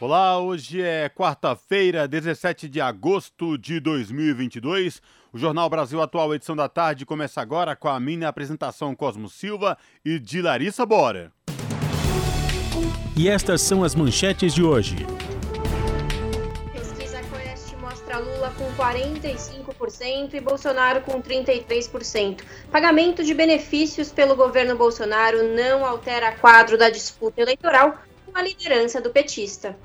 Olá, hoje é quarta-feira, 17 de agosto de 2022. O Jornal Brasil Atual, edição da tarde, começa agora com a minha apresentação Cosmo Silva e de Larissa Bora. E estas são as manchetes de hoje. Pesquisa Quest mostra Lula com 45% e Bolsonaro com 33%. Pagamento de benefícios pelo governo Bolsonaro não altera quadro da disputa eleitoral com a liderança do petista.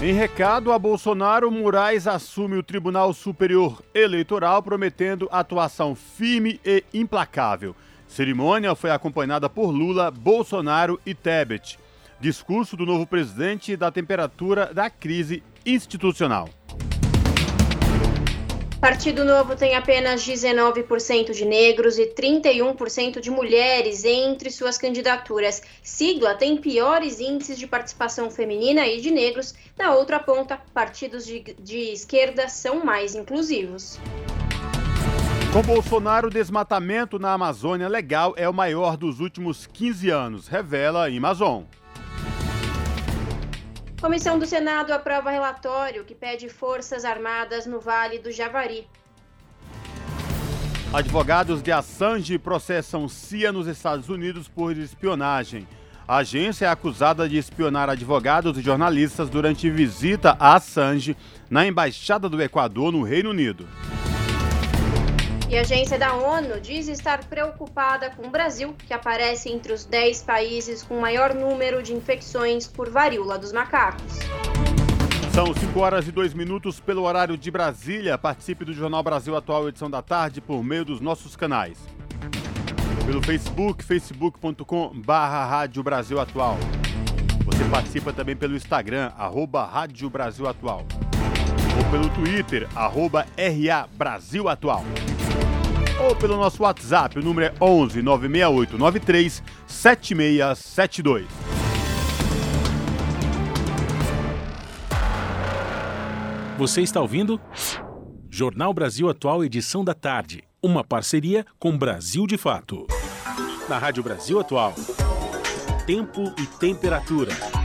Em recado a Bolsonaro, Moraes assume o Tribunal Superior Eleitoral, prometendo atuação firme e implacável. Cerimônia foi acompanhada por Lula, Bolsonaro e Tebet. Discurso do novo presidente da temperatura da crise institucional. Partido Novo tem apenas 19% de negros e 31% de mulheres entre suas candidaturas. Sigla tem piores índices de participação feminina e de negros. Na outra ponta, partidos de, de esquerda são mais inclusivos. Com Bolsonaro, o desmatamento na Amazônia legal é o maior dos últimos 15 anos, revela a Amazon. Comissão do Senado aprova relatório que pede forças armadas no Vale do Javari. Advogados de Assange processam CIA nos Estados Unidos por espionagem. A agência é acusada de espionar advogados e jornalistas durante visita a Assange na Embaixada do Equador no Reino Unido. E a agência da ONU diz estar preocupada com o Brasil, que aparece entre os 10 países com maior número de infecções por varíola dos macacos. São 5 horas e 2 minutos pelo horário de Brasília. Participe do Jornal Brasil Atual, edição da tarde, por meio dos nossos canais. Pelo Facebook, facebook.com. Você participa também pelo Instagram, arroba Rádio Brasil Atual. Ou pelo Twitter, arroba Atual ou pelo nosso WhatsApp, o número é 11 968 93 7672. Você está ouvindo? Jornal Brasil Atual, edição da tarde. Uma parceria com Brasil de Fato. Na Rádio Brasil Atual. Tempo e temperatura.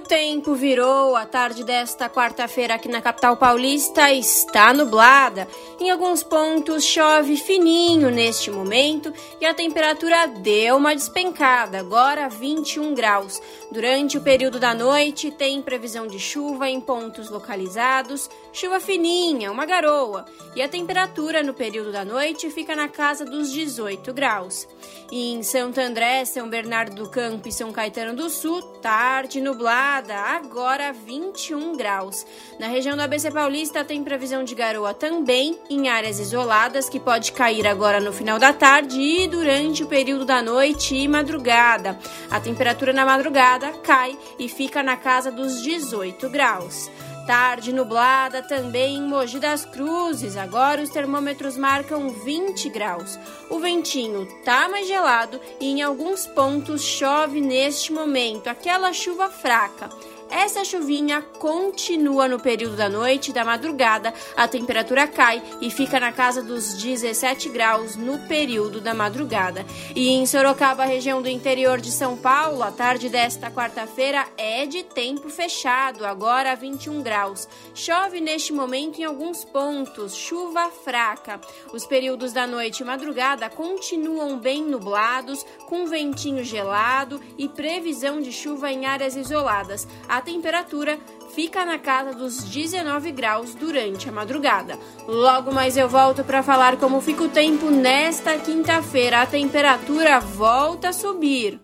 O tempo virou. A tarde desta quarta-feira aqui na capital paulista está nublada. Em alguns pontos chove fininho neste momento e a temperatura deu uma despencada, agora 21 graus. Durante o período da noite tem previsão de chuva em pontos localizados, chuva fininha, uma garoa, e a temperatura no período da noite fica na casa dos 18 graus. E em Santo André, São Bernardo do Campo e São Caetano do Sul, tarde nublada, agora 21 graus. Na região do ABC Paulista tem previsão de garoa também em áreas isoladas que pode cair agora no final da tarde e durante o período da noite e madrugada. A temperatura na madrugada cai e fica na casa dos 18 graus. Tarde nublada também em Mogi das Cruzes. Agora os termômetros marcam 20 graus. O ventinho tá mais gelado e em alguns pontos chove neste momento, aquela chuva fraca. Essa chuvinha continua no período da noite e da madrugada. A temperatura cai e fica na casa dos 17 graus no período da madrugada. E em Sorocaba, região do interior de São Paulo, a tarde desta quarta-feira é de tempo fechado, agora 21 graus. Chove neste momento em alguns pontos, chuva fraca. Os períodos da noite e madrugada continuam bem nublados, com ventinho gelado e previsão de chuva em áreas isoladas. A a temperatura fica na casa dos 19 graus durante a madrugada. Logo mais eu volto para falar como fica o tempo nesta quinta-feira. A temperatura volta a subir.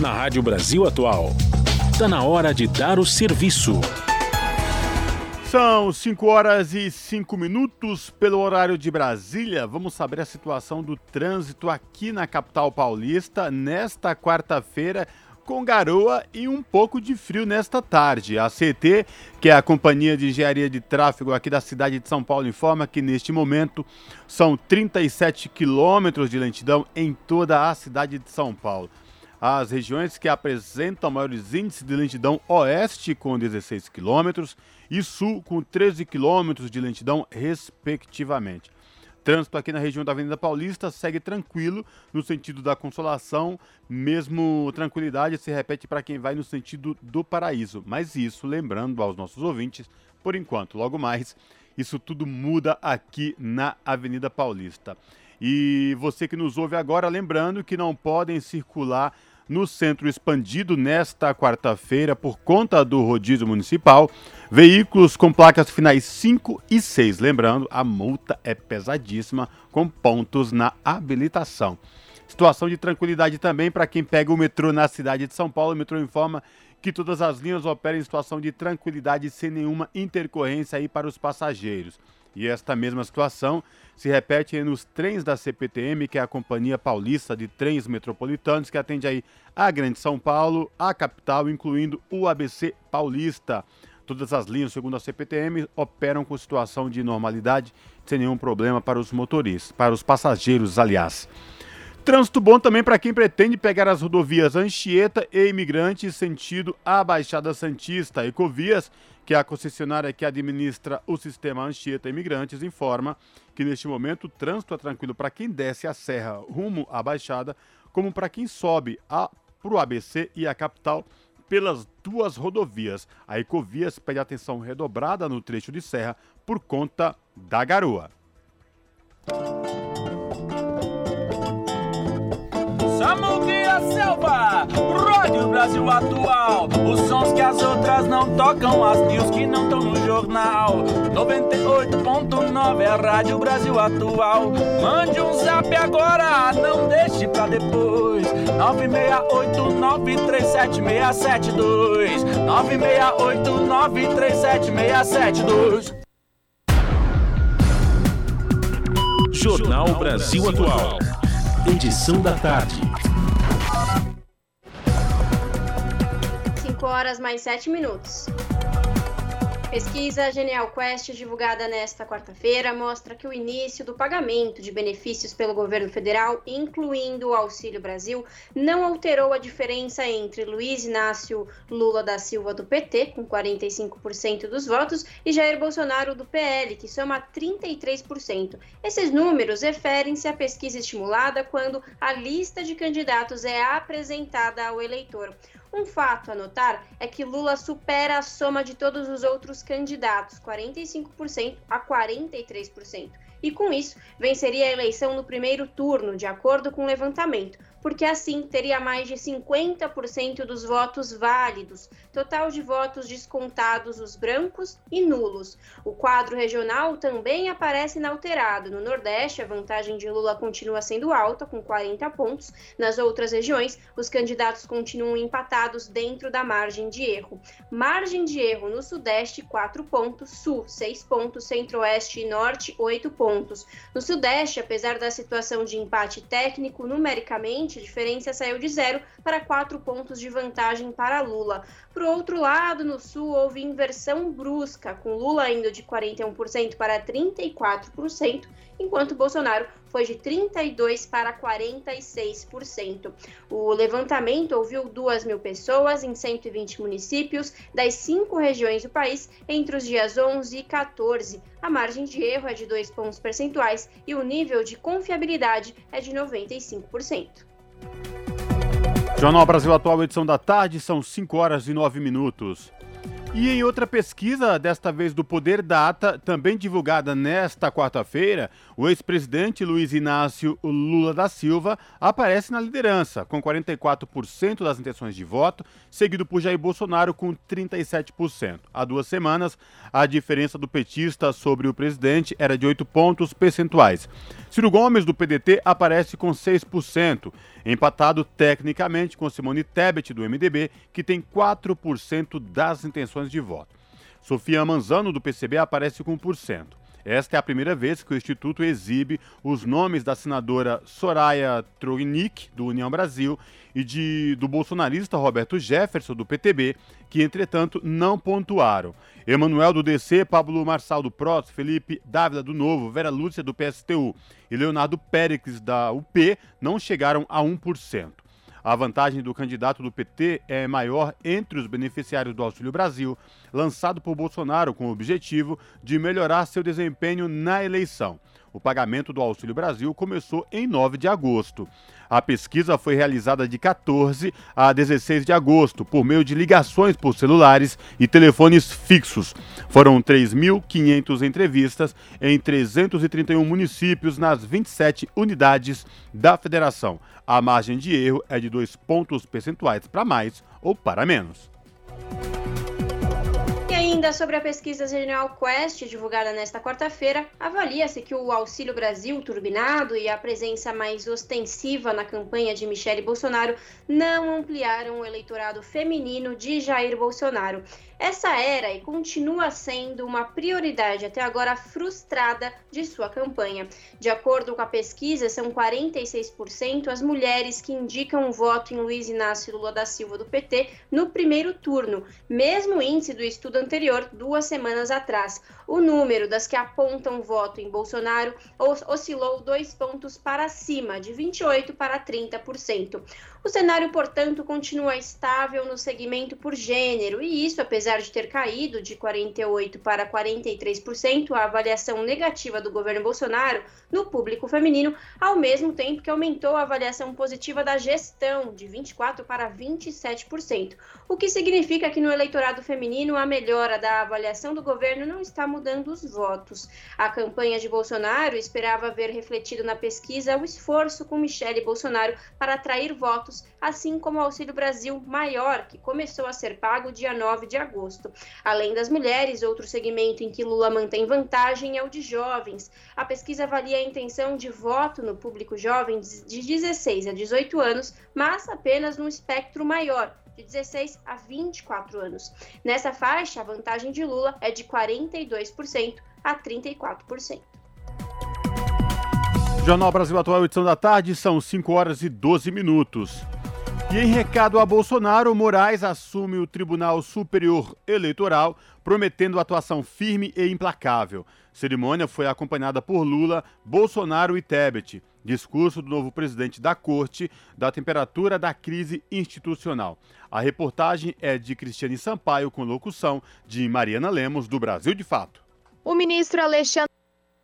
Na Rádio Brasil Atual, está na hora de dar o serviço. São 5 horas e 5 minutos pelo horário de Brasília. Vamos saber a situação do trânsito aqui na capital paulista nesta quarta-feira, com garoa e um pouco de frio nesta tarde. A CT, que é a Companhia de Engenharia de Tráfego aqui da cidade de São Paulo, informa que neste momento são 37 quilômetros de lentidão em toda a cidade de São Paulo. As regiões que apresentam maiores índices de lentidão oeste, com 16 quilômetros, e sul, com 13 quilômetros de lentidão, respectivamente. Trânsito aqui na região da Avenida Paulista segue tranquilo no sentido da Consolação, mesmo tranquilidade se repete para quem vai no sentido do Paraíso. Mas isso, lembrando aos nossos ouvintes, por enquanto, logo mais, isso tudo muda aqui na Avenida Paulista. E você que nos ouve agora, lembrando que não podem circular no centro expandido nesta quarta-feira por conta do rodízio municipal. Veículos com placas finais 5 e 6. Lembrando, a multa é pesadíssima, com pontos na habilitação. Situação de tranquilidade também para quem pega o metrô na cidade de São Paulo. O metrô informa que todas as linhas operam em situação de tranquilidade sem nenhuma intercorrência aí para os passageiros. E esta mesma situação se repete nos trens da CPTM, que é a Companhia Paulista de Trens Metropolitanos, que atende aí a Grande São Paulo, a capital, incluindo o ABC Paulista. Todas as linhas, segundo a CPTM, operam com situação de normalidade, sem nenhum problema para os motoristas, para os passageiros, aliás. Trânsito bom também para quem pretende pegar as rodovias Anchieta e Imigrantes sentido a Baixada Santista. Ecovias, que é a concessionária que administra o sistema Anchieta Imigrantes, informa que neste momento o trânsito é tranquilo para quem desce a serra rumo à Baixada, como para quem sobe para o ABC e a capital pelas duas rodovias. A Ecovias pede atenção redobrada no trecho de serra por conta da garoa. Samuguia Selva, Rádio Brasil Atual. Os sons que as outras não tocam, as news que não estão no jornal. 98.9 é Rádio Brasil Atual. Mande um zap agora, não deixe pra depois. 968937672. 968937672. Jornal Brasil Atual. Edição da tarde. 5 horas mais 7 minutos. Pesquisa Genial Quest, divulgada nesta quarta-feira, mostra que o início do pagamento de benefícios pelo governo federal, incluindo o Auxílio Brasil, não alterou a diferença entre Luiz Inácio Lula da Silva do PT, com 45% dos votos, e Jair Bolsonaro do PL, que soma 33%. Esses números referem-se à pesquisa estimulada quando a lista de candidatos é apresentada ao eleitor. Um fato a notar é que Lula supera a soma de todos os outros candidatos, 45% a 43%. E com isso, venceria a eleição no primeiro turno, de acordo com o levantamento, porque assim teria mais de 50% dos votos válidos, total de votos descontados os brancos e nulos. O quadro regional também aparece inalterado. No Nordeste, a vantagem de Lula continua sendo alta, com 40 pontos. Nas outras regiões, os candidatos continuam empatados dentro da margem de erro. Margem de erro no Sudeste, 4 pontos, Sul, 6 pontos, Centro-Oeste e Norte, 8 pontos. No Sudeste, apesar da situação de empate técnico, numericamente, a diferença saiu de zero para quatro pontos de vantagem para Lula. Por outro lado, no Sul, houve inversão brusca, com Lula indo de 41% para 34%, enquanto Bolsonaro foi de 32% para 46%. O levantamento ouviu 2 mil pessoas em 120 municípios das cinco regiões do país entre os dias 11 e 14. A margem de erro é de 2 pontos percentuais e o nível de confiabilidade é de 95%. Jornal Brasil Atual, edição da tarde, são 5 horas e 9 minutos. E em outra pesquisa, desta vez do Poder Data, também divulgada nesta quarta-feira, o ex-presidente Luiz Inácio Lula da Silva aparece na liderança, com 44% das intenções de voto, seguido por Jair Bolsonaro com 37%. Há duas semanas, a diferença do petista sobre o presidente era de 8 pontos percentuais. Ciro Gomes, do PDT, aparece com 6%, empatado tecnicamente com Simone Tebet, do MDB, que tem 4% das intenções de voto. Sofia Manzano, do PCB, aparece com 1%. Esta é a primeira vez que o Instituto exibe os nomes da senadora Soraya Tronic, do União Brasil, e de, do bolsonarista Roberto Jefferson, do PTB, que, entretanto, não pontuaram. Emanuel, do DC, Pablo Marçal, do PROS, Felipe Dávila, do Novo, Vera Lúcia, do PSTU e Leonardo Pérez, da UP, não chegaram a 1%. A vantagem do candidato do PT é maior entre os beneficiários do Auxílio Brasil, lançado por Bolsonaro com o objetivo de melhorar seu desempenho na eleição. O pagamento do Auxílio Brasil começou em 9 de agosto. A pesquisa foi realizada de 14 a 16 de agosto por meio de ligações por celulares e telefones fixos. Foram 3.500 entrevistas em 331 municípios nas 27 unidades da federação. A margem de erro é de 2 pontos percentuais para mais ou para menos ainda sobre a pesquisa Genial Quest, divulgada nesta quarta-feira, avalia-se que o Auxílio Brasil turbinado e a presença mais ostensiva na campanha de Michele Bolsonaro não ampliaram o eleitorado feminino de Jair Bolsonaro. Essa era e continua sendo uma prioridade até agora frustrada de sua campanha. De acordo com a pesquisa, são 46% as mulheres que indicam o voto em Luiz Inácio Lula da Silva do PT no primeiro turno, mesmo índice do estudo anterior, duas semanas atrás. O número das que apontam voto em Bolsonaro oscilou dois pontos para cima, de 28% para 30%. O cenário, portanto, continua estável no segmento por gênero, e isso, apesar de ter caído de 48% para 43%, a avaliação negativa do governo Bolsonaro no público feminino, ao mesmo tempo que aumentou a avaliação positiva da gestão, de 24% para 27%, o que significa que no eleitorado feminino a melhora da avaliação do governo não está mudando os votos. A campanha de Bolsonaro esperava ver refletido na pesquisa o esforço com Michele Bolsonaro para atrair votos assim como o Auxílio Brasil Maior, que começou a ser pago dia 9 de agosto. Além das mulheres, outro segmento em que Lula mantém vantagem é o de jovens. A pesquisa avalia a intenção de voto no público jovem de 16 a 18 anos, mas apenas num espectro maior, de 16 a 24 anos. Nessa faixa, a vantagem de Lula é de 42% a 34%. Jornal Brasil Atual, edição da tarde, são 5 horas e 12 minutos. E em recado a Bolsonaro, Moraes assume o Tribunal Superior Eleitoral, prometendo atuação firme e implacável. Cerimônia foi acompanhada por Lula, Bolsonaro e Tebet. Discurso do novo presidente da Corte da temperatura da crise institucional. A reportagem é de Cristiane Sampaio, com locução de Mariana Lemos, do Brasil de Fato. O ministro Alexandre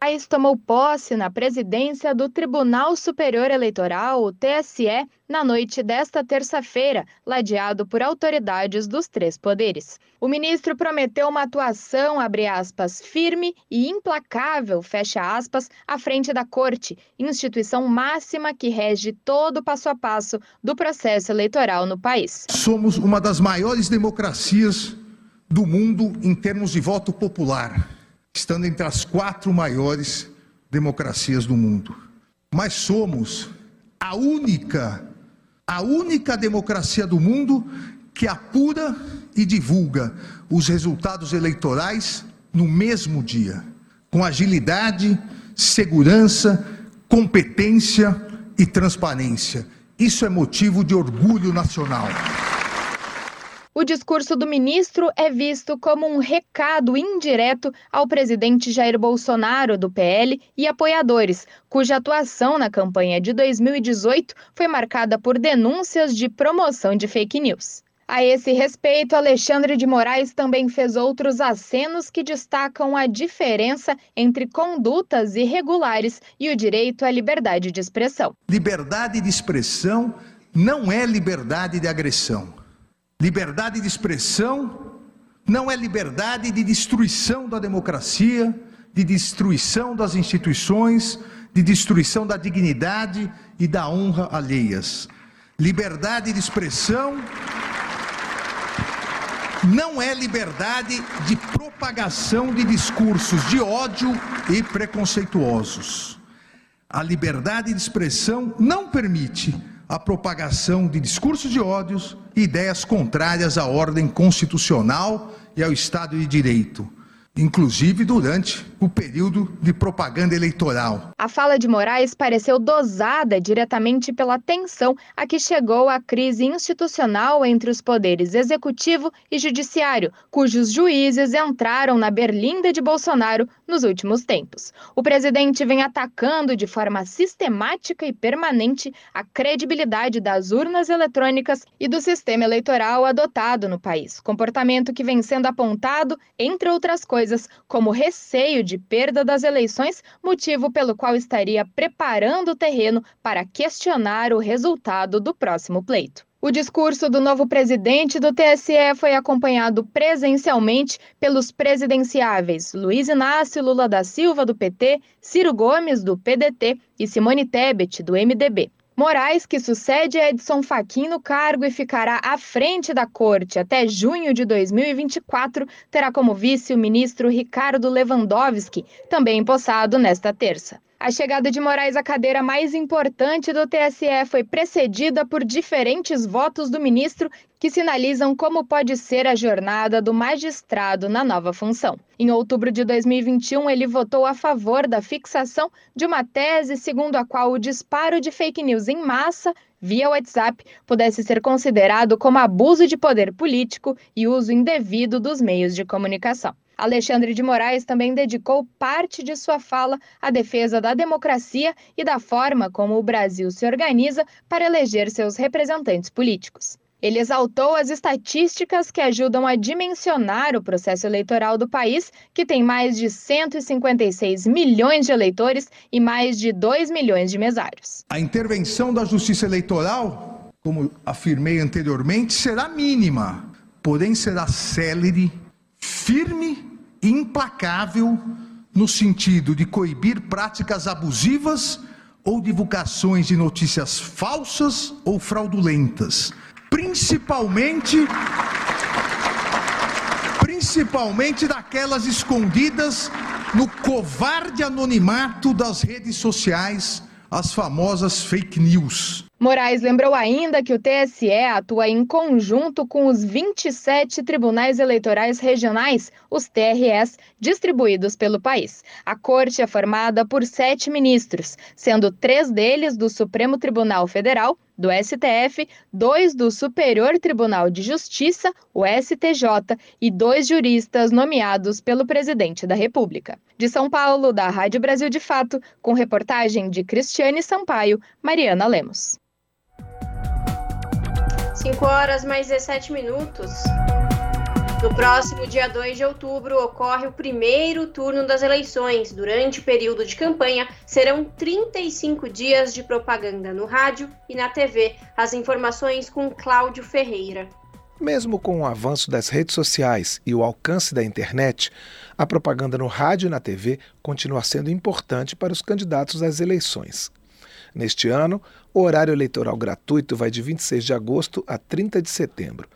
Moraes tomou posse na presidência do Tribunal Superior Eleitoral, o TSE, na noite desta terça-feira, ladeado por autoridades dos três poderes. O ministro prometeu uma atuação, aspas, firme e implacável, fecha aspas, à frente da Corte, instituição máxima que rege todo o passo a passo do processo eleitoral no país. Somos uma das maiores democracias do mundo em termos de voto popular estando entre as quatro maiores democracias do mundo. Mas somos a única, a única democracia do mundo que apura e divulga os resultados eleitorais no mesmo dia, com agilidade, segurança, competência e transparência. Isso é motivo de orgulho nacional. O discurso do ministro é visto como um recado indireto ao presidente Jair Bolsonaro, do PL, e apoiadores, cuja atuação na campanha de 2018 foi marcada por denúncias de promoção de fake news. A esse respeito, Alexandre de Moraes também fez outros acenos que destacam a diferença entre condutas irregulares e o direito à liberdade de expressão. Liberdade de expressão não é liberdade de agressão. Liberdade de expressão não é liberdade de destruição da democracia, de destruição das instituições, de destruição da dignidade e da honra alheias. Liberdade de expressão não é liberdade de propagação de discursos de ódio e preconceituosos. A liberdade de expressão não permite a propagação de discursos de ódios ideias contrárias à ordem constitucional e ao Estado de Direito inclusive durante o período de propaganda eleitoral. A fala de Moraes pareceu dosada diretamente pela tensão a que chegou a crise institucional entre os poderes executivo e judiciário, cujos juízes entraram na berlinda de Bolsonaro nos últimos tempos. O presidente vem atacando de forma sistemática e permanente a credibilidade das urnas eletrônicas e do sistema eleitoral adotado no país, comportamento que vem sendo apontado, entre outras coisas, coisas, como receio de perda das eleições, motivo pelo qual estaria preparando o terreno para questionar o resultado do próximo pleito. O discurso do novo presidente do TSE foi acompanhado presencialmente pelos presidenciáveis Luiz Inácio Lula da Silva, do PT, Ciro Gomes, do PDT e Simone Tebet, do MDB. Moraes, que sucede Edson Fachin no cargo e ficará à frente da corte até junho de 2024, terá como vice o ministro Ricardo Lewandowski, também empossado nesta terça. A chegada de Moraes à cadeira mais importante do TSE foi precedida por diferentes votos do ministro que sinalizam como pode ser a jornada do magistrado na nova função. Em outubro de 2021, ele votou a favor da fixação de uma tese segundo a qual o disparo de fake news em massa via WhatsApp pudesse ser considerado como abuso de poder político e uso indevido dos meios de comunicação. Alexandre de Moraes também dedicou parte de sua fala à defesa da democracia e da forma como o Brasil se organiza para eleger seus representantes políticos. Ele exaltou as estatísticas que ajudam a dimensionar o processo eleitoral do país, que tem mais de 156 milhões de eleitores e mais de 2 milhões de mesários. A intervenção da Justiça Eleitoral, como afirmei anteriormente, será mínima, porém será célere, firme implacável no sentido de coibir práticas abusivas ou divulgações de notícias falsas ou fraudulentas, principalmente principalmente daquelas escondidas no covarde anonimato das redes sociais, as famosas fake news. Moraes lembrou ainda que o TSE atua em conjunto com os 27 tribunais eleitorais regionais, os TRS, distribuídos pelo país. A corte é formada por sete ministros, sendo três deles do Supremo Tribunal Federal, do STF, dois do Superior Tribunal de Justiça, o STJ, e dois juristas nomeados pelo presidente da República. De São Paulo, da Rádio Brasil de Fato, com reportagem de Cristiane Sampaio, Mariana Lemos. 5 horas mais 17 minutos. No próximo dia 2 de outubro ocorre o primeiro turno das eleições. Durante o período de campanha, serão 35 dias de propaganda no rádio e na TV. As informações com Cláudio Ferreira. Mesmo com o avanço das redes sociais e o alcance da internet, a propaganda no rádio e na TV continua sendo importante para os candidatos às eleições. Neste ano, o horário eleitoral gratuito vai de 26 de agosto a 30 de setembro.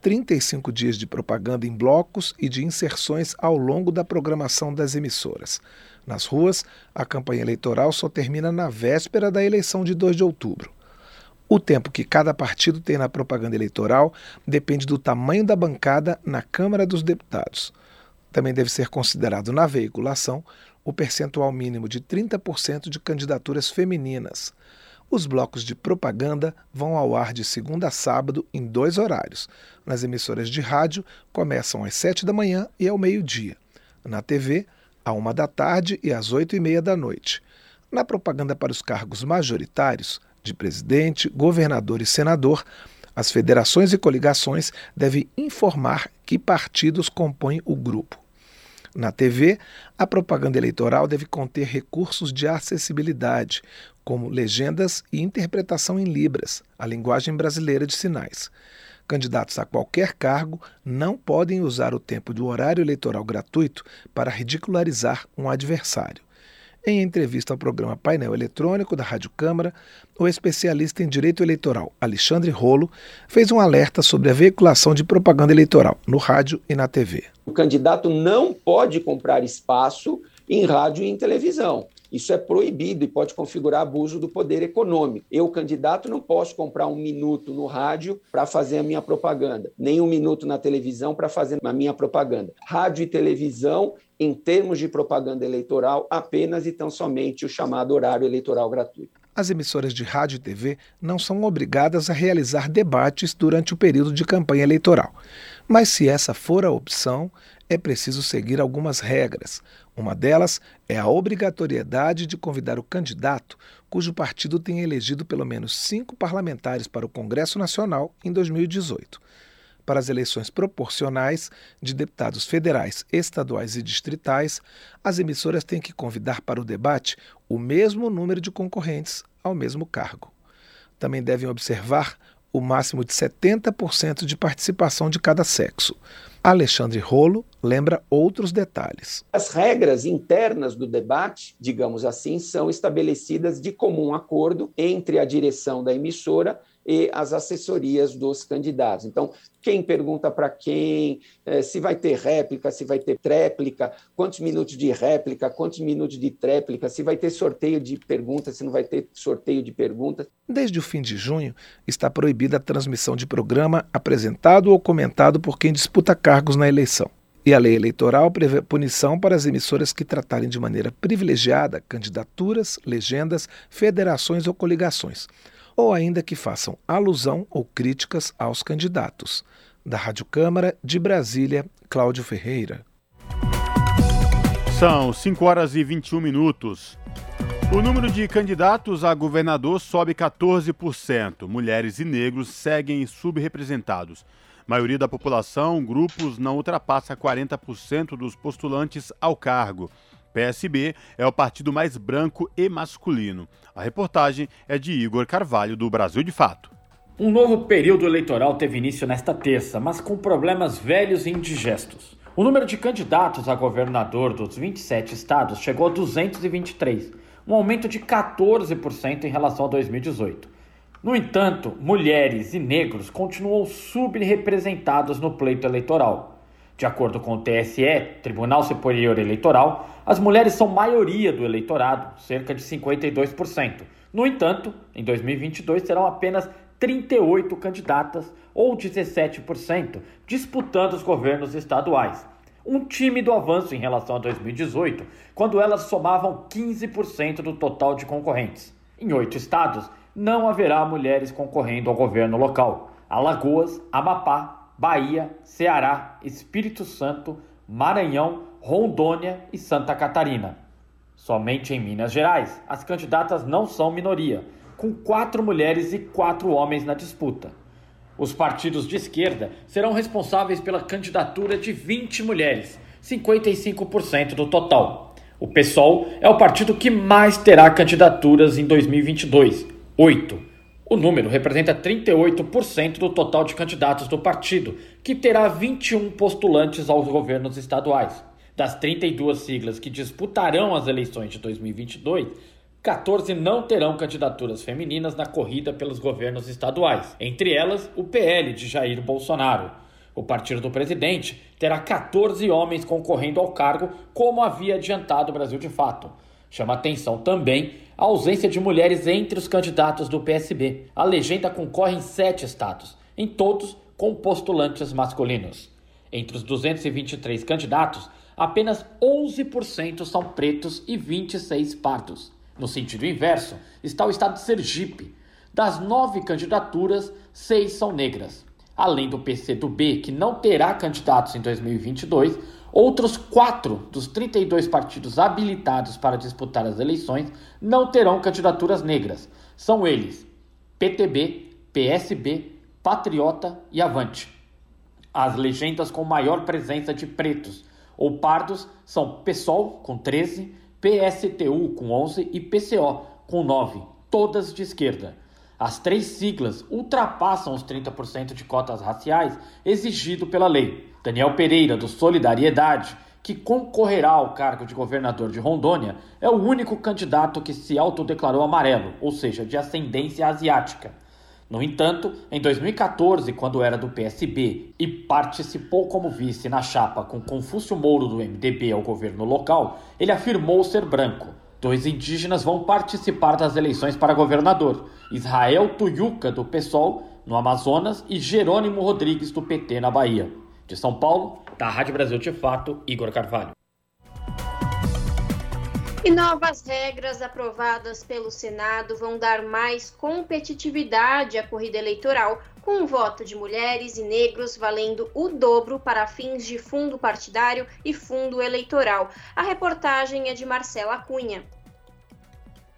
35 dias de propaganda em blocos e de inserções ao longo da programação das emissoras. Nas ruas, a campanha eleitoral só termina na véspera da eleição de 2 de outubro. O tempo que cada partido tem na propaganda eleitoral depende do tamanho da bancada na Câmara dos Deputados. Também deve ser considerado na veiculação o percentual mínimo de 30% de candidaturas femininas. Os blocos de propaganda vão ao ar de segunda a sábado em dois horários. Nas emissoras de rádio, começam às sete da manhã e ao meio-dia. Na TV, à uma da tarde e às oito e meia da noite. Na propaganda para os cargos majoritários, de presidente, governador e senador, as federações e coligações devem informar que partidos compõem o grupo. Na TV, a propaganda eleitoral deve conter recursos de acessibilidade, como legendas e interpretação em Libras, a linguagem brasileira de sinais. Candidatos a qualquer cargo não podem usar o tempo do horário eleitoral gratuito para ridicularizar um adversário. Em entrevista ao programa Painel Eletrônico da Rádio Câmara, o especialista em direito eleitoral Alexandre Rolo fez um alerta sobre a veiculação de propaganda eleitoral no rádio e na TV. O candidato não pode comprar espaço em rádio e em televisão. Isso é proibido e pode configurar abuso do poder econômico. Eu, candidato, não posso comprar um minuto no rádio para fazer a minha propaganda, nem um minuto na televisão para fazer a minha propaganda. Rádio e televisão em termos de propaganda eleitoral, apenas e tão somente o chamado horário eleitoral gratuito. As emissoras de rádio e TV não são obrigadas a realizar debates durante o período de campanha eleitoral. Mas se essa for a opção, é preciso seguir algumas regras. Uma delas é a obrigatoriedade de convidar o candidato cujo partido tenha elegido pelo menos cinco parlamentares para o Congresso Nacional em 2018 para as eleições proporcionais de deputados federais, estaduais e distritais, as emissoras têm que convidar para o debate o mesmo número de concorrentes ao mesmo cargo. Também devem observar o máximo de 70% de participação de cada sexo. Alexandre Rolo lembra outros detalhes. As regras internas do debate, digamos assim, são estabelecidas de comum acordo entre a direção da emissora e as assessorias dos candidatos. Então, quem pergunta para quem, eh, se vai ter réplica, se vai ter tréplica, quantos minutos de réplica, quantos minutos de tréplica, se vai ter sorteio de perguntas, se não vai ter sorteio de perguntas. Desde o fim de junho, está proibida a transmissão de programa apresentado ou comentado por quem disputa cargos na eleição. E a lei eleitoral prevê punição para as emissoras que tratarem de maneira privilegiada candidaturas, legendas, federações ou coligações ou ainda que façam alusão ou críticas aos candidatos. Da Rádio Câmara de Brasília, Cláudio Ferreira. São 5 horas e 21 minutos. O número de candidatos a governador sobe 14%. Mulheres e negros seguem subrepresentados. maioria da população, grupos não ultrapassa 40% dos postulantes ao cargo. PSB é o partido mais branco e masculino. A reportagem é de Igor Carvalho, do Brasil de Fato. Um novo período eleitoral teve início nesta terça, mas com problemas velhos e indigestos. O número de candidatos a governador dos 27 estados chegou a 223, um aumento de 14% em relação a 2018. No entanto, mulheres e negros continuam subrepresentados no pleito eleitoral. De acordo com o TSE, Tribunal Superior Eleitoral, as mulheres são maioria do eleitorado, cerca de 52%. No entanto, em 2022 serão apenas 38 candidatas, ou 17%, disputando os governos estaduais. Um tímido avanço em relação a 2018, quando elas somavam 15% do total de concorrentes. Em oito estados, não haverá mulheres concorrendo ao governo local: Alagoas, Amapá, Bahia, Ceará, Espírito Santo, Maranhão, Rondônia e Santa Catarina. Somente em Minas Gerais, as candidatas não são minoria, com quatro mulheres e quatro homens na disputa. Os partidos de esquerda serão responsáveis pela candidatura de 20 mulheres, 55% do total. O PSOL é o partido que mais terá candidaturas em 2022, 8. O número representa 38% do total de candidatos do partido, que terá 21 postulantes aos governos estaduais. Das 32 siglas que disputarão as eleições de 2022, 14 não terão candidaturas femininas na corrida pelos governos estaduais, entre elas o PL de Jair Bolsonaro. O partido do presidente terá 14 homens concorrendo ao cargo, como havia adiantado o Brasil de fato. Chama atenção também a ausência de mulheres entre os candidatos do PSB. A legenda concorre em sete estados, em todos com postulantes masculinos. Entre os 223 candidatos, apenas 11% são pretos e 26 pardos. No sentido inverso, está o estado de Sergipe. Das nove candidaturas, seis são negras. Além do PCdoB, que não terá candidatos em 2022, Outros quatro dos 32 partidos habilitados para disputar as eleições não terão candidaturas negras. São eles: PTB, PSB, Patriota e Avante. As legendas com maior presença de pretos ou pardos são PSOL, com 13, PSTU, com 11 e PCO, com 9, todas de esquerda. As três siglas ultrapassam os 30% de cotas raciais exigido pela lei. Daniel Pereira, do Solidariedade, que concorrerá ao cargo de governador de Rondônia, é o único candidato que se autodeclarou amarelo, ou seja, de ascendência asiática. No entanto, em 2014, quando era do PSB e participou como vice na chapa com Confúcio Mouro do MDB ao governo local, ele afirmou ser branco. Dois indígenas vão participar das eleições para governador: Israel Tuyuca, do PSOL, no Amazonas, e Jerônimo Rodrigues, do PT, na Bahia. De São Paulo, da Rádio Brasil de Fato, Igor Carvalho. E novas regras aprovadas pelo Senado vão dar mais competitividade à corrida eleitoral, com o voto de mulheres e negros valendo o dobro para fins de fundo partidário e fundo eleitoral. A reportagem é de Marcela Cunha.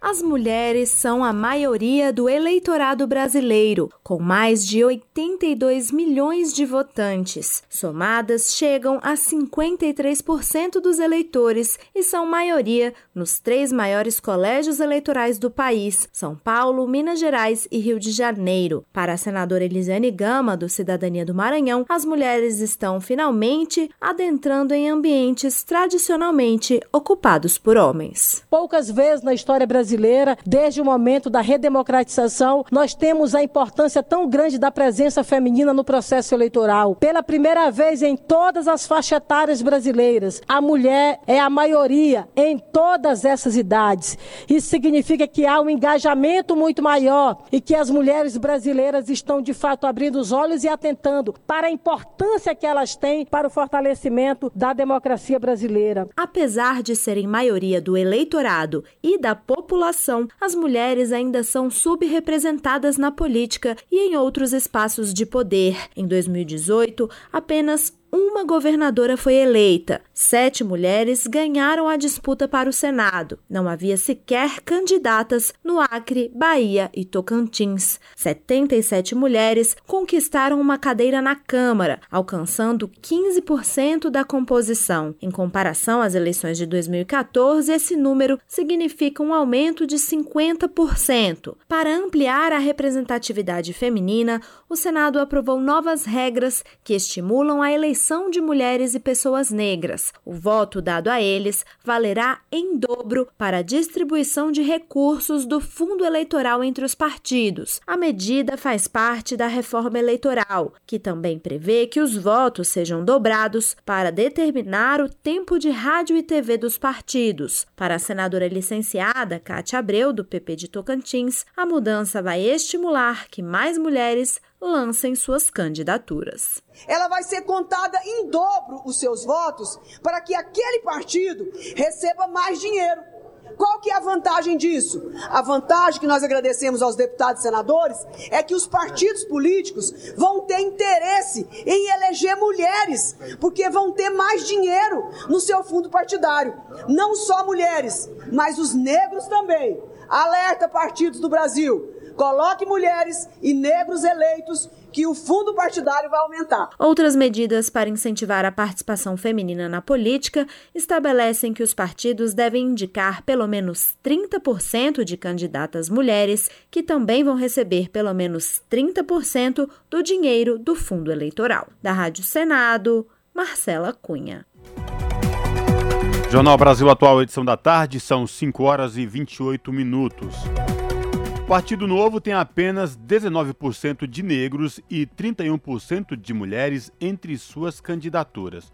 As mulheres são a maioria do eleitorado brasileiro, com mais de 82 milhões de votantes. Somadas, chegam a 53% dos eleitores e são maioria nos três maiores colégios eleitorais do país: São Paulo, Minas Gerais e Rio de Janeiro. Para a senadora Elisiane Gama, do Cidadania do Maranhão, as mulheres estão finalmente adentrando em ambientes tradicionalmente ocupados por homens. Poucas vezes na história brasileira brasileira, desde o momento da redemocratização, nós temos a importância tão grande da presença feminina no processo eleitoral. Pela primeira vez em todas as faixas etárias brasileiras, a mulher é a maioria em todas essas idades. Isso significa que há um engajamento muito maior e que as mulheres brasileiras estão de fato abrindo os olhos e atentando para a importância que elas têm para o fortalecimento da democracia brasileira. Apesar de serem maioria do eleitorado e da população, população, as mulheres ainda são subrepresentadas na política e em outros espaços de poder. Em 2018, apenas uma governadora foi eleita. Sete mulheres ganharam a disputa para o Senado. Não havia sequer candidatas no Acre, Bahia e Tocantins. 77 mulheres conquistaram uma cadeira na Câmara, alcançando 15% da composição. Em comparação às eleições de 2014, esse número significa um aumento de 50%. Para ampliar a representatividade feminina, o Senado aprovou novas regras que estimulam a eleição de mulheres e pessoas negras. O voto dado a eles valerá em dobro para a distribuição de recursos do fundo eleitoral entre os partidos. A medida faz parte da reforma eleitoral, que também prevê que os votos sejam dobrados para determinar o tempo de rádio e TV dos partidos. Para a senadora licenciada Cátia Abreu, do PP de Tocantins, a mudança vai estimular que mais mulheres lancem suas candidaturas. Ela vai ser contada em dobro os seus votos para que aquele partido receba mais dinheiro. Qual que é a vantagem disso? A vantagem que nós agradecemos aos deputados e senadores é que os partidos políticos vão ter interesse em eleger mulheres, porque vão ter mais dinheiro no seu fundo partidário. Não só mulheres, mas os negros também. Alerta partidos do Brasil. Coloque mulheres e negros eleitos que o fundo partidário vai aumentar. Outras medidas para incentivar a participação feminina na política estabelecem que os partidos devem indicar pelo menos 30% de candidatas mulheres, que também vão receber pelo menos 30% do dinheiro do fundo eleitoral. Da Rádio Senado, Marcela Cunha. Jornal Brasil Atual, edição da tarde, são 5 horas e 28 minutos. Partido Novo tem apenas 19% de negros e 31% de mulheres entre suas candidaturas.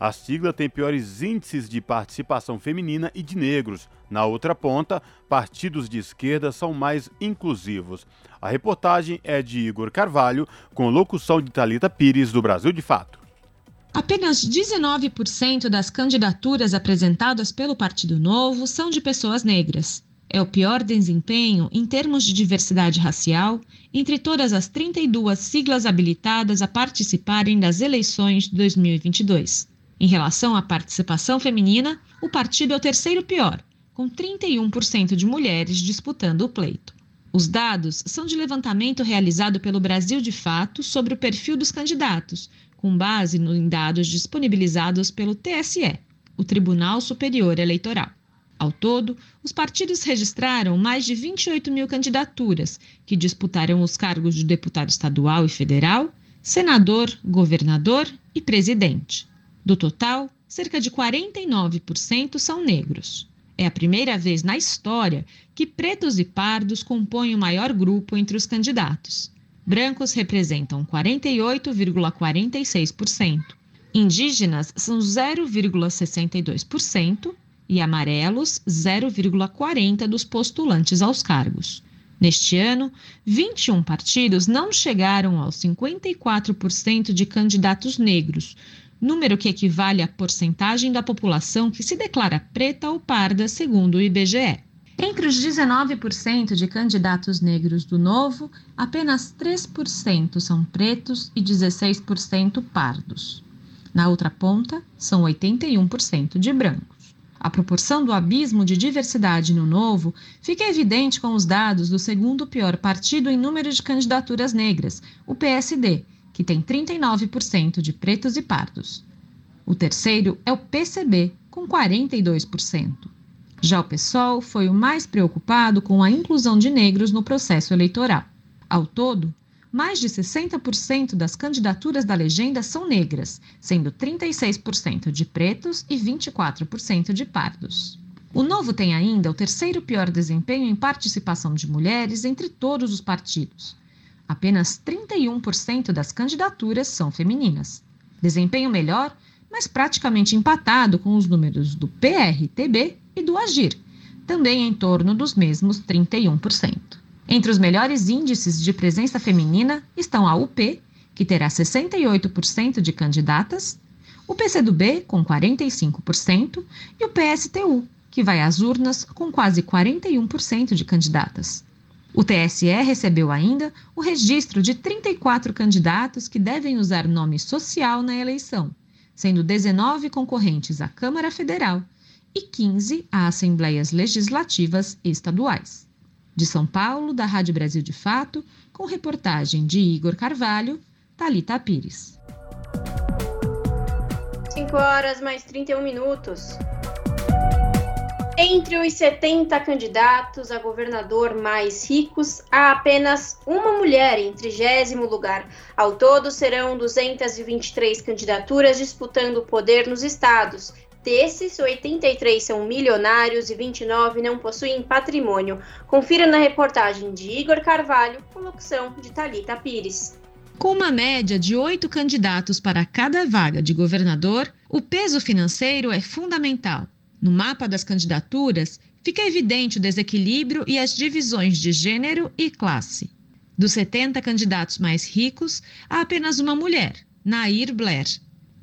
A sigla tem piores índices de participação feminina e de negros. Na outra ponta, partidos de esquerda são mais inclusivos. A reportagem é de Igor Carvalho, com locução de Talita Pires, do Brasil de Fato. Apenas 19% das candidaturas apresentadas pelo Partido Novo são de pessoas negras. É o pior desempenho em termos de diversidade racial entre todas as 32 siglas habilitadas a participarem das eleições de 2022. Em relação à participação feminina, o partido é o terceiro pior, com 31% de mulheres disputando o pleito. Os dados são de levantamento realizado pelo Brasil de Fato sobre o perfil dos candidatos, com base em dados disponibilizados pelo TSE, o Tribunal Superior Eleitoral. Ao todo, os partidos registraram mais de 28 mil candidaturas, que disputaram os cargos de deputado estadual e federal, senador, governador e presidente. Do total, cerca de 49% são negros. É a primeira vez na história que pretos e pardos compõem o maior grupo entre os candidatos. Brancos representam 48,46%. Indígenas são 0,62% e amarelos 0,40 dos postulantes aos cargos. Neste ano, 21 partidos não chegaram aos 54% de candidatos negros, número que equivale à porcentagem da população que se declara preta ou parda, segundo o IBGE. Entre os 19% de candidatos negros do Novo, apenas 3% são pretos e 16% pardos. Na outra ponta, são 81% de brancos. A proporção do abismo de diversidade no Novo fica evidente com os dados do segundo pior partido em número de candidaturas negras, o PSD, que tem 39% de pretos e pardos. O terceiro é o PCB, com 42%. Já o PSOL foi o mais preocupado com a inclusão de negros no processo eleitoral. Ao todo, mais de 60% das candidaturas da legenda são negras, sendo 36% de pretos e 24% de pardos. O Novo tem ainda o terceiro pior desempenho em participação de mulheres entre todos os partidos. Apenas 31% das candidaturas são femininas. Desempenho melhor, mas praticamente empatado com os números do PRTB e do Agir, também em torno dos mesmos 31%. Entre os melhores índices de presença feminina estão a UP, que terá 68% de candidatas, o PCdoB, com 45%, e o PSTU, que vai às urnas com quase 41% de candidatas. O TSE recebeu ainda o registro de 34 candidatos que devem usar nome social na eleição, sendo 19 concorrentes à Câmara Federal e 15 a assembleias legislativas estaduais. De São Paulo, da Rádio Brasil de Fato, com reportagem de Igor Carvalho, Talita Pires. 5 horas mais 31 minutos. Entre os 70 candidatos a governador mais ricos, há apenas uma mulher em trigésimo lugar. Ao todo, serão 223 candidaturas disputando o poder nos estados, Desses, 83 são milionários e 29 não possuem patrimônio. Confira na reportagem de Igor Carvalho, com locução de Talita Pires. Com uma média de oito candidatos para cada vaga de governador, o peso financeiro é fundamental. No mapa das candidaturas, fica evidente o desequilíbrio e as divisões de gênero e classe. Dos 70 candidatos mais ricos, há apenas uma mulher, Nair Blair,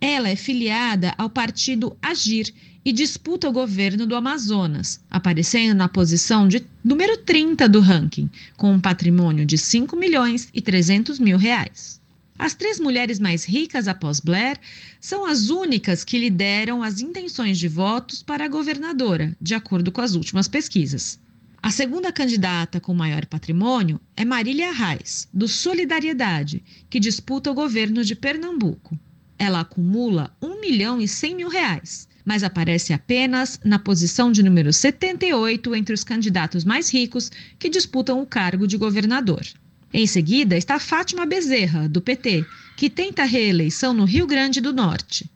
ela é filiada ao partido Agir e disputa o governo do Amazonas, aparecendo na posição de número 30 do ranking, com um patrimônio de 5 milhões e 300 mil reais. As três mulheres mais ricas após Blair são as únicas que lideram as intenções de votos para a governadora, de acordo com as últimas pesquisas. A segunda candidata com maior patrimônio é Marília Reis, do Solidariedade, que disputa o governo de Pernambuco ela acumula 1 milhão e 100 mil reais, mas aparece apenas na posição de número 78 entre os candidatos mais ricos que disputam o cargo de governador. Em seguida está Fátima Bezerra, do PT, que tenta reeleição no Rio Grande do Norte.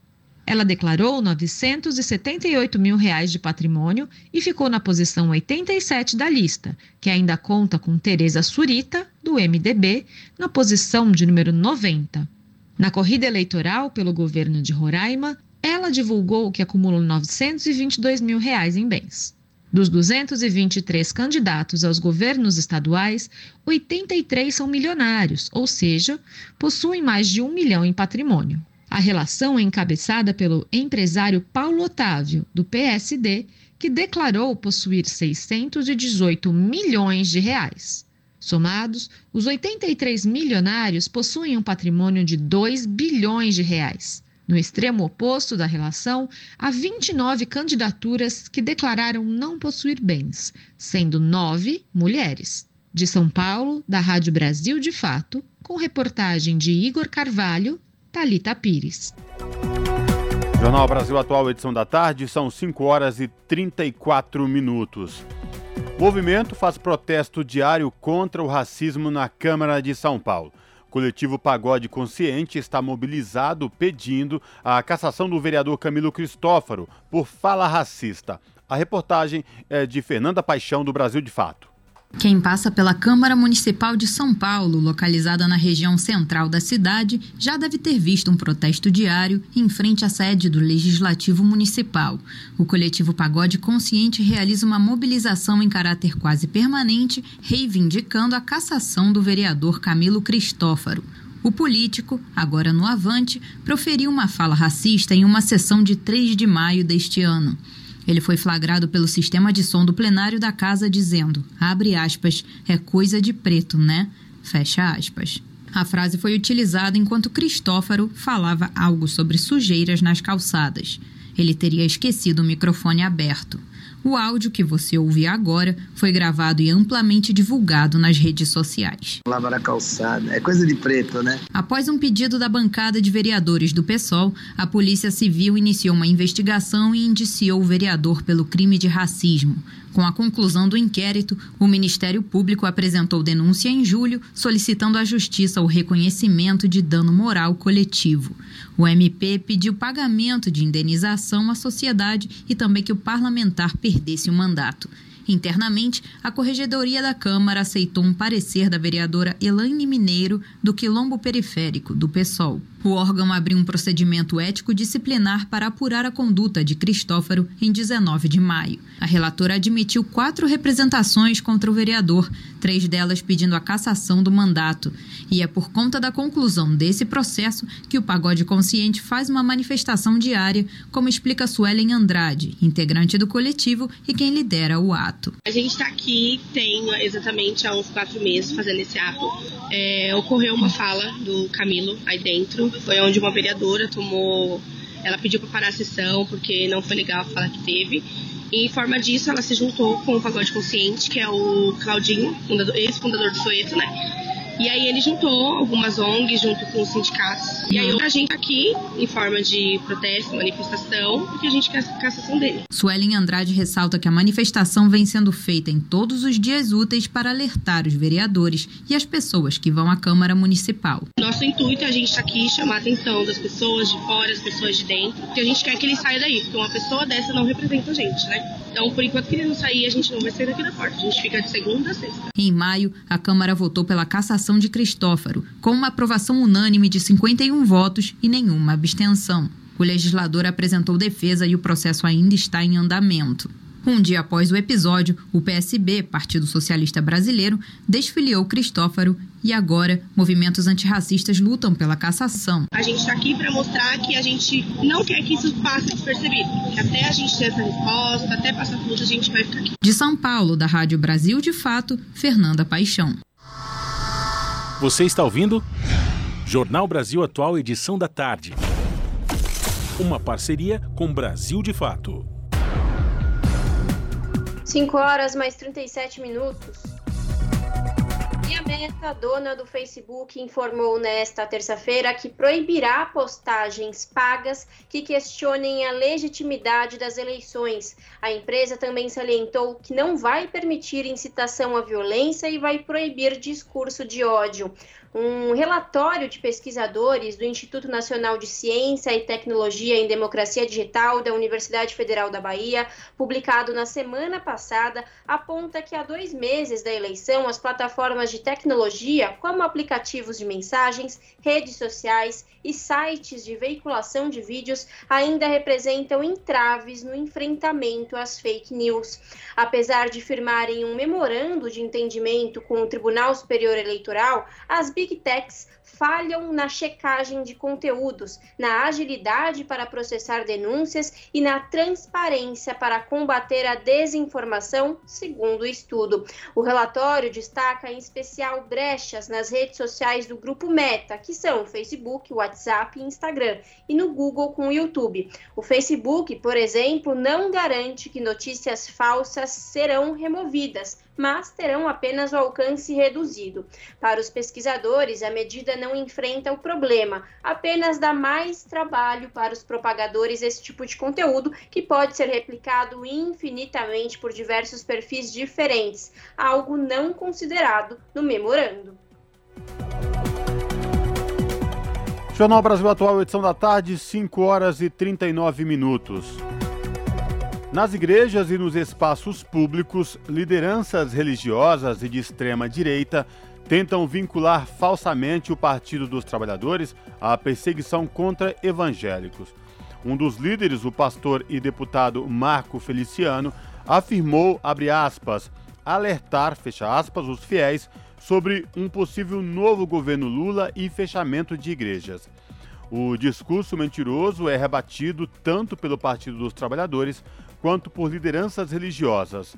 Ela declarou 978 mil reais de patrimônio e ficou na posição 87 da lista, que ainda conta com Tereza Surita, do MDB, na posição de número 90. Na corrida eleitoral pelo governo de Roraima, ela divulgou que acumula 922 mil reais em bens. Dos 223 candidatos aos governos estaduais, 83 são milionários, ou seja, possuem mais de um milhão em patrimônio. A relação é encabeçada pelo empresário Paulo Otávio, do PSD, que declarou possuir 618 milhões de reais. Somados, os 83 milionários possuem um patrimônio de 2 bilhões de reais. No extremo oposto da relação, há 29 candidaturas que declararam não possuir bens, sendo nove mulheres. De São Paulo, da Rádio Brasil de Fato, com reportagem de Igor Carvalho, Talita Pires. Jornal Brasil Atual, edição da tarde, são 5 horas e 34 minutos. Movimento faz protesto diário contra o racismo na Câmara de São Paulo. O coletivo Pagode Consciente está mobilizado pedindo a cassação do vereador Camilo Cristófaro por fala racista. A reportagem é de Fernanda Paixão, do Brasil de Fato. Quem passa pela Câmara Municipal de São Paulo, localizada na região central da cidade, já deve ter visto um protesto diário em frente à sede do Legislativo Municipal. O coletivo Pagode Consciente realiza uma mobilização em caráter quase permanente, reivindicando a cassação do vereador Camilo Cristófaro. O político, agora no Avante, proferiu uma fala racista em uma sessão de 3 de maio deste ano. Ele foi flagrado pelo sistema de som do plenário da casa dizendo, abre aspas, é coisa de preto, né? Fecha aspas. A frase foi utilizada enquanto Cristófaro falava algo sobre sujeiras nas calçadas. Ele teria esquecido o microfone aberto. O áudio que você ouve agora foi gravado e amplamente divulgado nas redes sociais. Lavar a calçada, é coisa de preto, né? Após um pedido da bancada de vereadores do PSOL, a Polícia Civil iniciou uma investigação e indiciou o vereador pelo crime de racismo. Com a conclusão do inquérito, o Ministério Público apresentou denúncia em julho, solicitando à Justiça o reconhecimento de dano moral coletivo. O MP pediu pagamento de indenização à sociedade e também que o parlamentar perdesse o mandato. Internamente, a Corregedoria da Câmara aceitou um parecer da vereadora Elaine Mineiro do Quilombo Periférico, do PSOL. O órgão abriu um procedimento ético disciplinar para apurar a conduta de Cristófaro em 19 de maio. A relatora admitiu quatro representações contra o vereador, três delas pedindo a cassação do mandato. E é por conta da conclusão desse processo que o Pagode Consciente faz uma manifestação diária, como explica Suelen Andrade, integrante do coletivo e quem lidera o ato. A gente está aqui tem exatamente há uns quatro meses fazendo esse ato. É, ocorreu uma fala do Camilo aí dentro foi onde uma vereadora tomou. Ela pediu para parar a sessão porque não foi legal a fala que teve. E em forma disso, ela se juntou com o Pagode Consciente, que é o Claudinho, ex-fundador do Soeto, né? E aí ele juntou algumas ONGs junto com os sindicatos. E aí a gente tá aqui em forma de protesto, manifestação, porque a gente quer a cassação dele. Suelen Andrade ressalta que a manifestação vem sendo feita em todos os dias úteis para alertar os vereadores e as pessoas que vão à Câmara Municipal. Nosso intuito é a gente estar tá aqui chamar a atenção das pessoas de fora, das pessoas de dentro, porque a gente quer que ele saia daí, porque uma pessoa dessa não representa a gente, né? Então, por enquanto que ele não sair, a gente não vai sair daqui da porta. A gente fica de segunda a sexta. Em maio, a Câmara votou pela cassação de Cristófaro, com uma aprovação unânime de 51 votos e nenhuma abstenção. O legislador apresentou defesa e o processo ainda está em andamento. Um dia após o episódio, o PSB, Partido Socialista Brasileiro, desfiliou Cristófaro e agora movimentos antirracistas lutam pela cassação. A gente está aqui para mostrar que a gente não quer que isso passe despercebido, que até a gente ter essa resposta, até passar tudo, a gente vai ficar aqui. De São Paulo, da Rádio Brasil de Fato, Fernanda Paixão. Você está ouvindo? Jornal Brasil Atual, edição da tarde. Uma parceria com Brasil de Fato. 5 horas mais 37 minutos. E a Meta, dona do Facebook, informou nesta terça-feira que proibirá postagens pagas que questionem a legitimidade das eleições. A empresa também salientou que não vai permitir incitação à violência e vai proibir discurso de ódio. Um relatório de pesquisadores do Instituto Nacional de Ciência e Tecnologia em Democracia Digital da Universidade Federal da Bahia, publicado na semana passada, aponta que há dois meses da eleição, as plataformas de tecnologia, como aplicativos de mensagens, redes sociais e sites de veiculação de vídeos, ainda representam entraves no enfrentamento às fake news. Apesar de firmarem um memorando de entendimento com o Tribunal Superior Eleitoral, as Big Techs falham na checagem de conteúdos, na agilidade para processar denúncias e na transparência para combater a desinformação, segundo o estudo. O relatório destaca em especial brechas nas redes sociais do grupo Meta, que são Facebook, WhatsApp e Instagram, e no Google com o YouTube. O Facebook, por exemplo, não garante que notícias falsas serão removidas mas terão apenas o alcance reduzido. Para os pesquisadores, a medida não enfrenta o problema, apenas dá mais trabalho para os propagadores esse tipo de conteúdo, que pode ser replicado infinitamente por diversos perfis diferentes, algo não considerado no memorando. Jornal Brasil Atual, edição da tarde, 5 horas e 39 minutos. Nas igrejas e nos espaços públicos, lideranças religiosas e de extrema direita tentam vincular falsamente o Partido dos Trabalhadores à perseguição contra evangélicos. Um dos líderes, o pastor e deputado Marco Feliciano, afirmou, aspas, alertar, aspas, os fiéis sobre um possível novo governo Lula e fechamento de igrejas. O discurso mentiroso é rebatido tanto pelo Partido dos Trabalhadores quanto por lideranças religiosas.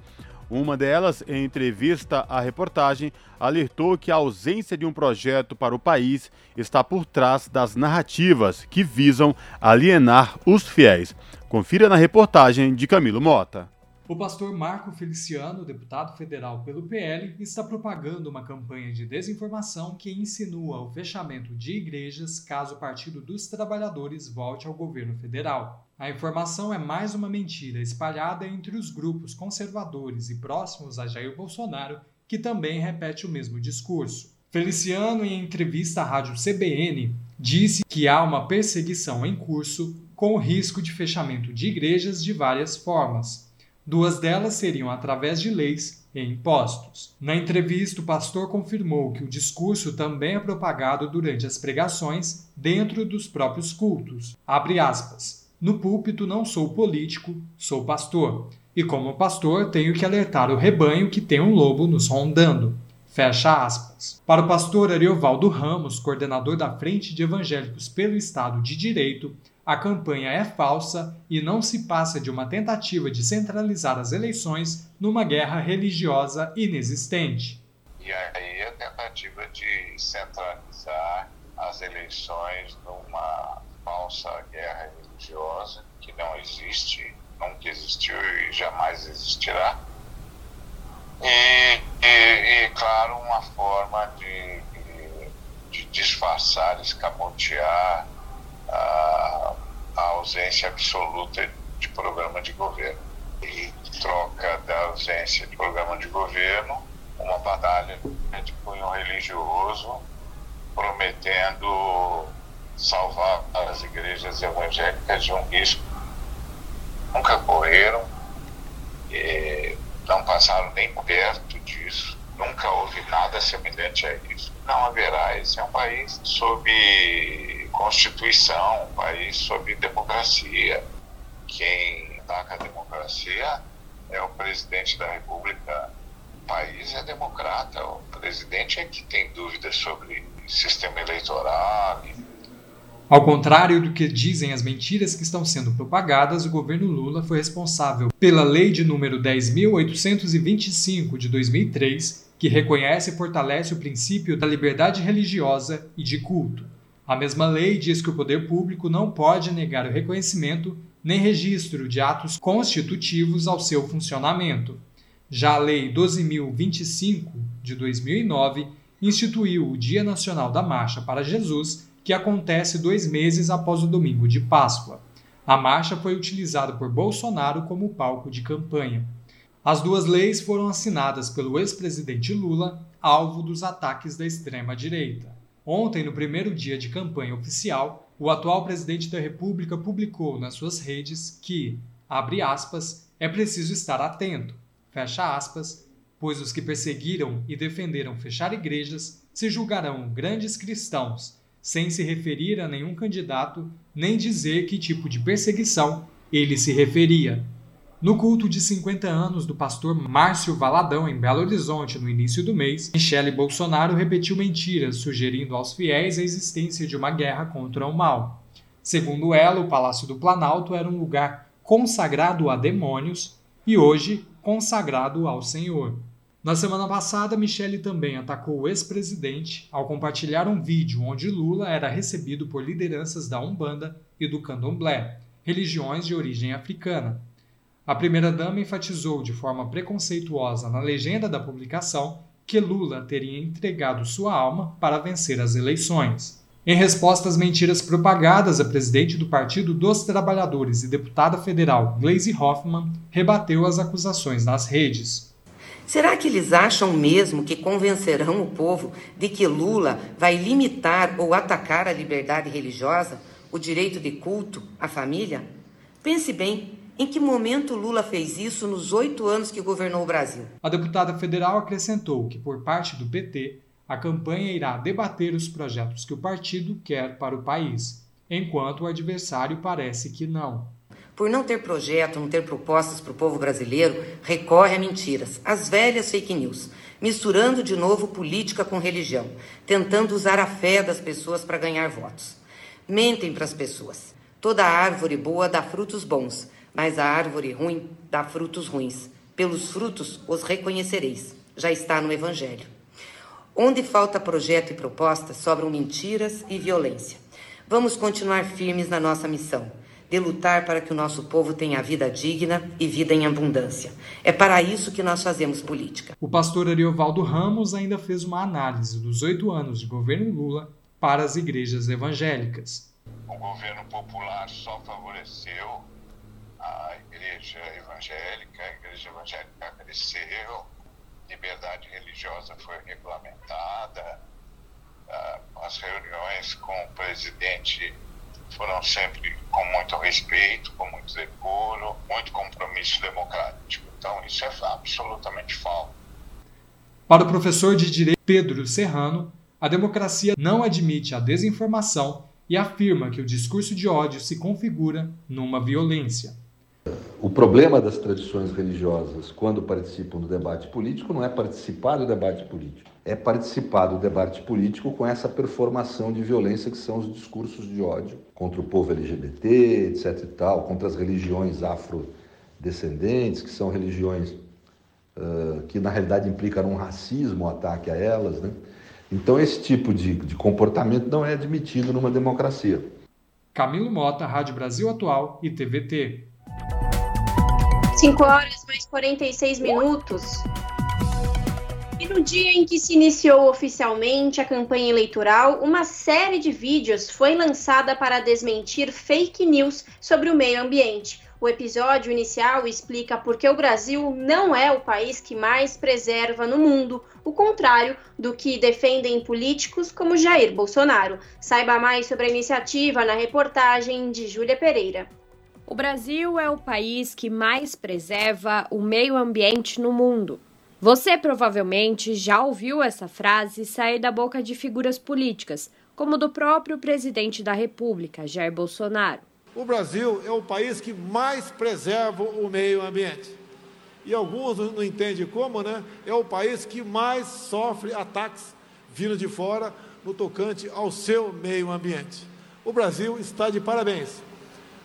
Uma delas, em entrevista à reportagem, alertou que a ausência de um projeto para o país está por trás das narrativas que visam alienar os fiéis. Confira na reportagem de Camilo Mota. O pastor Marco Feliciano, deputado federal pelo PL, está propagando uma campanha de desinformação que insinua o fechamento de igrejas caso o Partido dos Trabalhadores volte ao governo federal. A informação é mais uma mentira espalhada entre os grupos conservadores e próximos a Jair Bolsonaro, que também repete o mesmo discurso. Feliciano, em entrevista à rádio CBN, disse que há uma perseguição em curso com o risco de fechamento de igrejas de várias formas Duas delas seriam através de leis e impostos. Na entrevista, o pastor confirmou que o discurso também é propagado durante as pregações dentro dos próprios cultos. Abre aspas. No púlpito não sou político, sou pastor. E como pastor, tenho que alertar o rebanho que tem um lobo nos rondando. Fecha aspas. Para o pastor Ariovaldo Ramos, coordenador da Frente de Evangélicos pelo Estado de Direito, a campanha é falsa e não se passa de uma tentativa de centralizar as eleições numa guerra religiosa inexistente. E aí a tentativa de centralizar as eleições numa falsa guerra religiosa que não existe, nunca existiu e jamais existirá. E, e, e claro, uma forma de, de, de disfarçar, escamotear a, a ausência absoluta de programa de governo. E troca da ausência de programa de governo, uma batalha de cunho religioso, prometendo salvar as igrejas evangélicas de um risco. Nunca correram, não passaram nem perto disso, nunca houve nada semelhante a isso. Não haverá. Esse é um país sob Constituição, um país sob democracia. Quem ataca a democracia é o presidente da República. O país é democrata. O presidente é que tem dúvidas sobre sistema eleitoral. Ao contrário do que dizem as mentiras que estão sendo propagadas, o governo Lula foi responsável pela Lei de número 10.825 de 2003, que reconhece e fortalece o princípio da liberdade religiosa e de culto. A mesma lei diz que o poder público não pode negar o reconhecimento nem registro de atos constitutivos ao seu funcionamento. Já a Lei 12.025 de 2009 instituiu o Dia Nacional da Marcha para Jesus, que acontece dois meses após o domingo de Páscoa. A marcha foi utilizada por Bolsonaro como palco de campanha. As duas leis foram assinadas pelo ex-presidente Lula, alvo dos ataques da extrema-direita. Ontem, no primeiro dia de campanha oficial, o atual presidente da República publicou nas suas redes que, abre aspas, é preciso estar atento, fecha aspas, pois os que perseguiram e defenderam fechar igrejas se julgarão grandes cristãos, sem se referir a nenhum candidato nem dizer que tipo de perseguição ele se referia. No culto de 50 anos do pastor Márcio Valadão, em Belo Horizonte, no início do mês, Michele Bolsonaro repetiu mentiras, sugerindo aos fiéis a existência de uma guerra contra o mal. Segundo ela, o Palácio do Planalto era um lugar consagrado a demônios e hoje consagrado ao Senhor. Na semana passada, Michele também atacou o ex-presidente ao compartilhar um vídeo onde Lula era recebido por lideranças da Umbanda e do Candomblé, religiões de origem africana. A primeira-dama enfatizou de forma preconceituosa na legenda da publicação que Lula teria entregado sua alma para vencer as eleições. Em resposta às mentiras propagadas, a presidente do Partido dos Trabalhadores e deputada federal Gleisi Hoffmann rebateu as acusações nas redes. Será que eles acham mesmo que convencerão o povo de que Lula vai limitar ou atacar a liberdade religiosa, o direito de culto, a família? Pense bem, Em que momento Lula fez isso nos oito anos que governou o Brasil? A deputada federal acrescentou que, por parte do PT, a campanha irá debater os projetos que o partido quer para o país, enquanto o adversário parece que não. Por não ter projeto, não ter propostas para o povo brasileiro, recorre a mentiras, as velhas fake news, misturando de novo política com religião, tentando usar a fé das pessoas para ganhar votos. Mentem para as pessoas. Toda árvore boa dá frutos bons, mas a árvore ruim dá frutos ruins. Pelos frutos os reconhecereis. Já está no Evangelho. Onde falta projeto e proposta, sobram mentiras e violência. Vamos continuar firmes na nossa missão de lutar para que o nosso povo tenha vida digna e vida em abundância. É para isso que nós fazemos política. O pastor Ariovaldo Ramos ainda fez uma análise dos oito anos de governo Lula para as igrejas evangélicas. O governo popular só favoreceu a igreja evangélica, a igreja evangélica cresceu, liberdade religiosa foi regulamentada, ah, as reuniões com o presidente foram sempre com muito respeito, com muito decoro, muito compromisso democrático. Então, isso é absolutamente falso. Para o professor de Direito Pedro Serrano, a democracia não admite a desinformação e afirma que o discurso de ódio se configura numa violência. O problema das tradições religiosas, quando participam do debate político, não é participar do debate político, é participar do debate político com essa performação de violência que são os discursos de ódio contra o povo LGBT, etc. e tal, contra as religiões afrodescendentes, que são religiões uh, que na realidade implicam um racismo, um ataque a elas. Né? Então, esse tipo de, de comportamento não é admitido numa democracia. Camilo Mota, Rádio Brasil Atual e TVT. 5 horas mais 46 minutos. No dia em que se iniciou oficialmente a campanha eleitoral, uma série de vídeos foi lançada para desmentir fake news sobre o meio ambiente. O episódio inicial explica por que o Brasil não é o país que mais preserva no mundo, o contrário do que defendem políticos como Jair Bolsonaro. Saiba mais sobre a iniciativa na reportagem de Júlia Pereira. O Brasil é o país que mais preserva o meio ambiente no mundo. Você provavelmente já ouviu essa frase sair da boca de figuras políticas, como do próprio presidente da República, Jair Bolsonaro. O Brasil é o país que mais preserva o meio ambiente. E alguns não entendem como, né? É o país que mais sofre ataques vindo de fora no tocante ao seu meio ambiente. O Brasil está de parabéns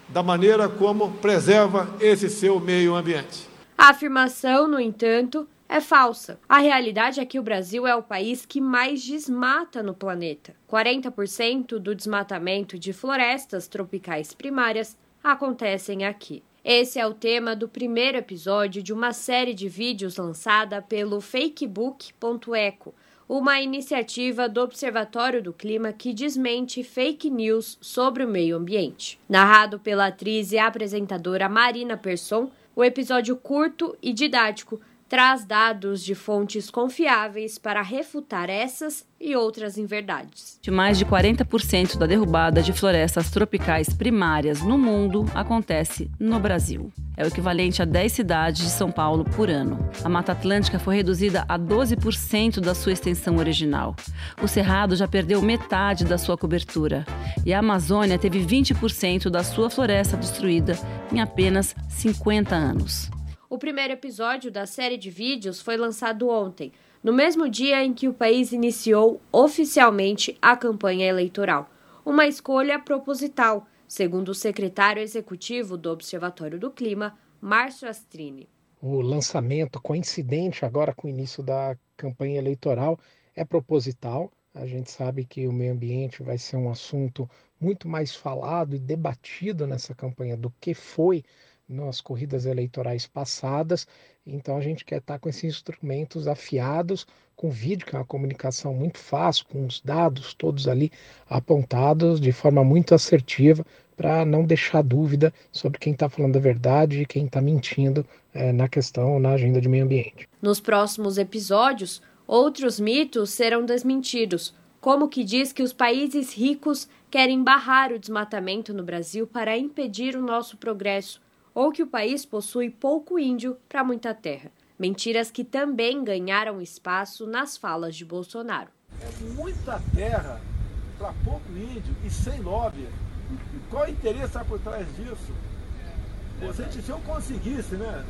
da maneira como preserva esse seu meio ambiente. A afirmação, no entanto, é falsa. A realidade é que o Brasil é o país que mais desmata no planeta. 40% do desmatamento de florestas tropicais primárias acontecem aqui. Esse é o tema do primeiro episódio de uma série de vídeos lançada pelo fakebook.eco, uma iniciativa do Observatório do Clima que desmente fake news sobre o meio ambiente. Narrado pela atriz e apresentadora Marina Persson, o episódio curto e didático traz dados de fontes confiáveis para refutar essas e outras inverdades. De mais de 40% da derrubada de florestas tropicais primárias no mundo acontece no Brasil. É o equivalente a 10 cidades de São Paulo por ano. A Mata Atlântica foi reduzida a 12% da sua extensão original. O Cerrado já perdeu metade da sua cobertura. E a Amazônia teve 20% da sua floresta destruída em apenas 50 anos. O primeiro episódio da série de vídeos foi lançado ontem, no mesmo dia em que o país iniciou oficialmente a campanha eleitoral. Uma escolha proposital, segundo o secretário executivo do Observatório do Clima, Márcio Astrini. O lançamento coincidente agora com o início da campanha eleitoral é proposital. A gente sabe que o meio ambiente vai ser um assunto muito mais falado e debatido nessa campanha do que foi nas corridas eleitorais passadas. Então a gente quer estar com esses instrumentos afiados, com vídeo, que é uma comunicação muito fácil, com os dados todos ali apontados de forma muito assertiva, para não deixar dúvida sobre quem está falando a verdade e quem está mentindo é, na questão, na agenda de meio ambiente. Nos próximos episódios, outros mitos serão desmentidos, como que diz que os países ricos querem barrar o desmatamento no Brasil para impedir o nosso progresso ou que o país possui pouco índio para muita terra. Mentiras que também ganharam espaço nas falas de Bolsonaro. É muita terra para pouco índio e sem lobby. Qual o interesse por trás disso? Se, se eu conseguisse, né?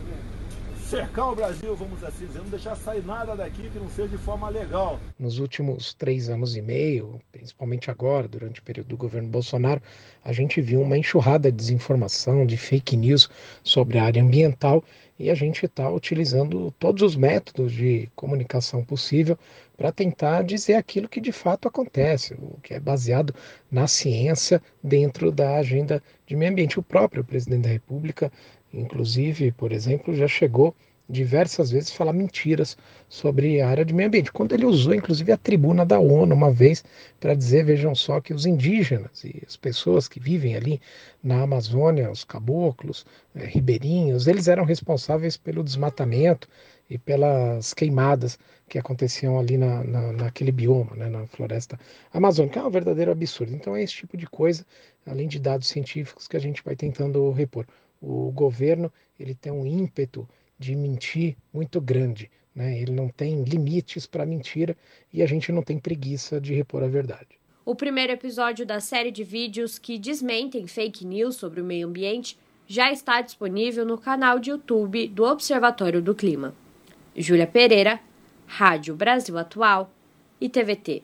Cercar o Brasil, vamos assim dizer, não deixar sair nada daqui que não seja de forma legal. Nos últimos três anos e meio, principalmente agora, durante o período do governo Bolsonaro, a gente viu uma enxurrada de desinformação, de fake news sobre a área ambiental e a gente está utilizando todos os métodos de comunicação possível para tentar dizer aquilo que de fato acontece, o que é baseado na ciência dentro da agenda de meio ambiente. O próprio presidente da República inclusive, por exemplo, já chegou diversas vezes falar mentiras sobre a área de meio ambiente. Quando ele usou, inclusive, a tribuna da ONU uma vez para dizer, vejam só, que os indígenas e as pessoas que vivem ali na Amazônia, os caboclos, é, ribeirinhos, eles eram responsáveis pelo desmatamento e pelas queimadas que aconteciam ali na, na, naquele bioma, né, na floresta amazônica. É um verdadeiro absurdo. Então é esse tipo de coisa, além de dados científicos, que a gente vai tentando repor o governo ele tem um ímpeto de mentir muito grande. Né? Ele não tem limites para mentira e a gente não tem preguiça de repor a verdade. O primeiro episódio da série de vídeos que desmentem fake news sobre o meio ambiente já está disponível no canal de YouTube do Observatório do Clima. Júlia Pereira, Rádio Brasil Atual e TVT.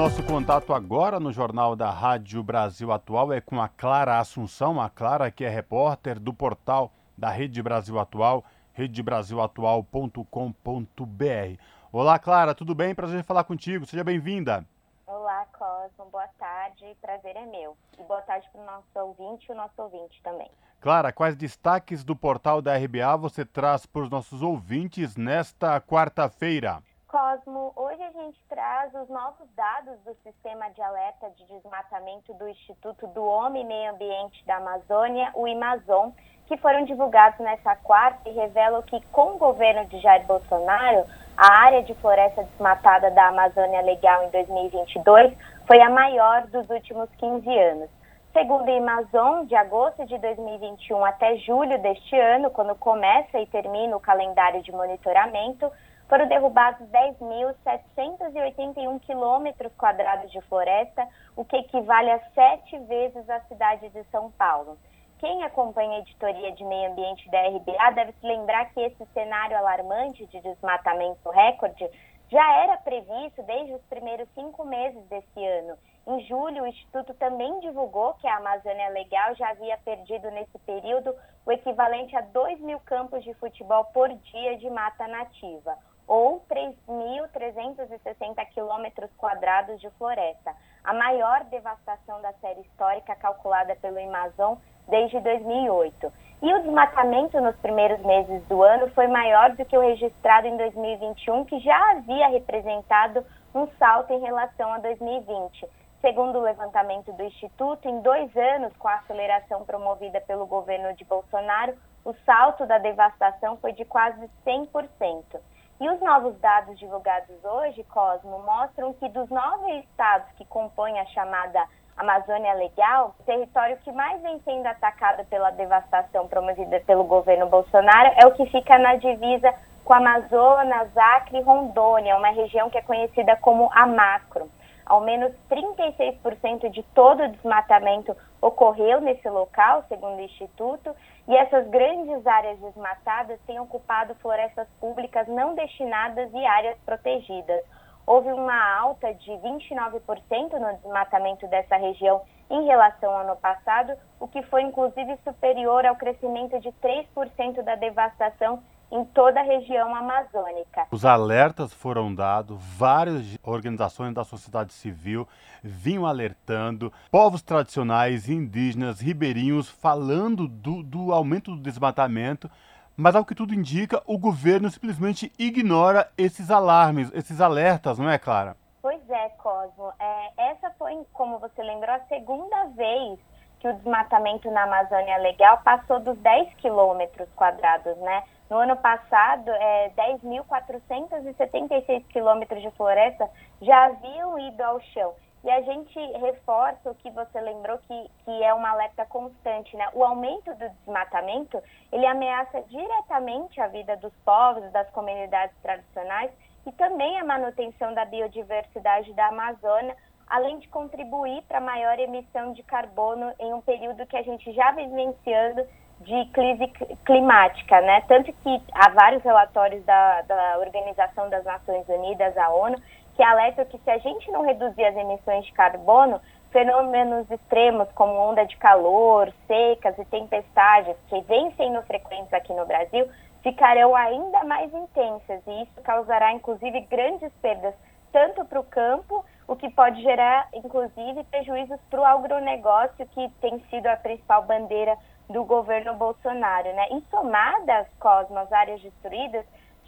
Nosso contato agora no Jornal da Rádio Brasil Atual é com a Clara Assunção, a Clara que é repórter do portal da Rede Brasil Atual, redebrasilatual.com.br. Olá, Clara, tudo bem? Prazer em falar contigo, seja bem-vinda. Olá, Cosmo, boa tarde, prazer é meu. E boa tarde para o nosso ouvinte e o nosso ouvinte também. Clara, quais destaques do portal da RBA você traz para os nossos ouvintes nesta quarta-feira? Cosmo, hoje a gente traz os novos dados do Sistema de Alerta de Desmatamento do Instituto do Homem e Meio Ambiente da Amazônia, o IMAZON, que foram divulgados nessa quarta e revelam que, com o governo de Jair Bolsonaro, a área de floresta desmatada da Amazônia Legal em 2022 foi a maior dos últimos 15 anos. Segundo o Amazon, de agosto de 2021 até julho deste ano, quando começa e termina o calendário de monitoramento, foram derrubados 10.781 quilômetros quadrados de floresta, o que equivale a sete vezes a cidade de São Paulo. Quem acompanha a editoria de meio ambiente da RBA deve se lembrar que esse cenário alarmante de desmatamento recorde já era previsto desde os primeiros cinco meses desse ano. Em julho, o Instituto também divulgou que a Amazônia Legal já havia perdido nesse período o equivalente a 2 mil campos de futebol por dia de mata nativa ou 3.360 quilômetros quadrados de floresta, a maior devastação da série histórica calculada pelo Amazon desde 2008. E o desmatamento nos primeiros meses do ano foi maior do que o registrado em 2021, que já havia representado um salto em relação a 2020. Segundo o levantamento do Instituto, em dois anos, com a aceleração promovida pelo governo de Bolsonaro, o salto da devastação foi de quase 100%. E os novos dados divulgados hoje, Cosmo, mostram que dos nove estados que compõem a chamada Amazônia Legal, o território que mais vem sendo atacado pela devastação promovida pelo governo Bolsonaro é o que fica na divisa com Amazonas, Acre e Rondônia, uma região que é conhecida como a Macro. Ao menos 36% de todo o desmatamento ocorreu nesse local, segundo o Instituto, e essas grandes áreas desmatadas têm ocupado florestas públicas não destinadas e áreas protegidas. Houve uma alta de 29% no desmatamento dessa região em relação ao ano passado, o que foi inclusive superior ao crescimento de 3% da devastação em toda a região amazônica. Os alertas foram dados, várias organizações da sociedade civil vinham alertando, povos tradicionais, indígenas, ribeirinhos, falando do, do aumento do desmatamento, mas ao que tudo indica, o governo simplesmente ignora esses alarmes, esses alertas, não é, Clara? Pois é, Cosmo. É, essa foi, como você lembrou, a segunda vez que o desmatamento na Amazônia Legal passou dos 10 quilômetros quadrados, né? No ano passado, é, 10.476 quilômetros de floresta já haviam ido ao chão. E a gente reforça o que você lembrou que, que é uma alerta constante, né? O aumento do desmatamento, ele ameaça diretamente a vida dos povos, das comunidades tradicionais e também a manutenção da biodiversidade da Amazônia, além de contribuir para a maior emissão de carbono em um período que a gente já vivenciando de crise climática, né? Tanto que há vários relatórios da, da Organização das Nações Unidas, a ONU, que alerta que se a gente não reduzir as emissões de carbono, fenômenos extremos como onda de calor, secas e tempestades, que vêm sendo frequentes aqui no Brasil, ficarão ainda mais intensas e isso causará inclusive grandes perdas tanto para o campo, o que pode gerar inclusive prejuízos para o agronegócio, que tem sido a principal bandeira do governo Bolsonaro. Né? E somadas, Cosmo, as áreas destruídas,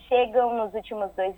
chegam nos últimos dois,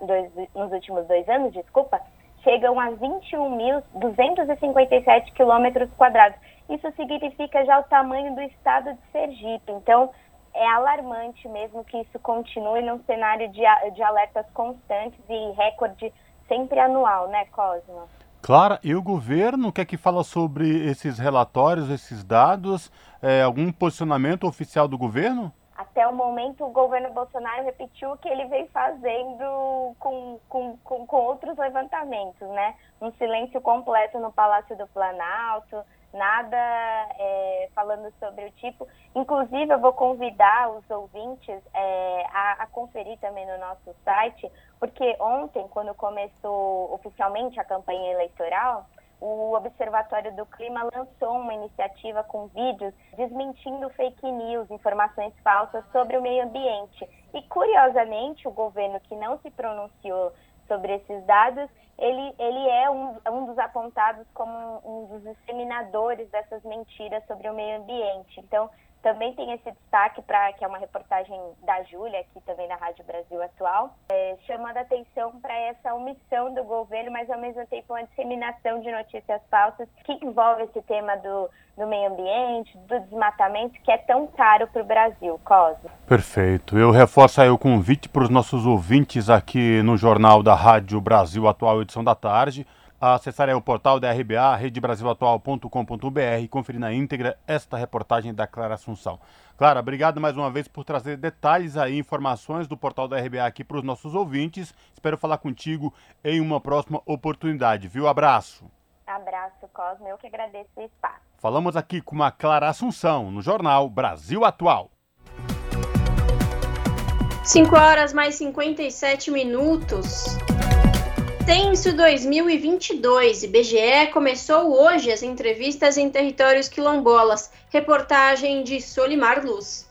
dois, nos últimos dois anos, desculpa, chegam a 21.257 quilômetros quadrados. Isso significa já o tamanho do estado de Sergipe. Então, é alarmante mesmo que isso continue num cenário de, de alertas constantes e recorde sempre anual, né, Cosmo? Clara, e o governo, o que é que fala sobre esses relatórios, esses dados? É, algum posicionamento oficial do governo? até o momento o governo Bolsonaro repetiu o que ele vem fazendo com, com, com, com, outros levantamentos, né? Um silêncio completo no Palácio do Planalto, nada é, falando sobre o tipo. Inclusive, eu vou convidar os ouvintes é, a, a conferir também no nosso site, porque ontem, quando começou oficialmente a campanha eleitoral, o Observatório do Clima lançou uma iniciativa com vídeos desmentindo fake news, informações falsas sobre o meio ambiente. E, curiosamente, o governo que não se pronunciou sobre esses dados, ele, ele é um, um dos apontados como um dos disseminadores dessas mentiras sobre o meio ambiente. Então, também tem esse destaque para que é uma reportagem da Júlia, aqui também na Rádio Brasil Atual, é, chamando atenção para essa omissão do governo, mas ao mesmo tempo uma disseminação de notícias falsas que envolve esse tema do, do meio ambiente, do desmatamento, que é tão caro para o Brasil, Cosmo. Perfeito. Eu reforço aí o convite para os nossos ouvintes aqui no Jornal da Rádio Brasil Atual, edição da tarde acessar o portal da RBA, redebrasilatual.com.br e conferir na íntegra esta reportagem da Clara Assunção. Clara, obrigado mais uma vez por trazer detalhes aí, informações do portal da RBA aqui para os nossos ouvintes. Espero falar contigo em uma próxima oportunidade, viu? Abraço. Abraço, Cosme. Eu que agradeço o espaço. Falamos aqui com uma Clara Assunção no jornal Brasil Atual. 5 horas mais 57 minutos. Censo 2022. IBGE começou hoje as entrevistas em territórios quilombolas. Reportagem de Solimar Luz.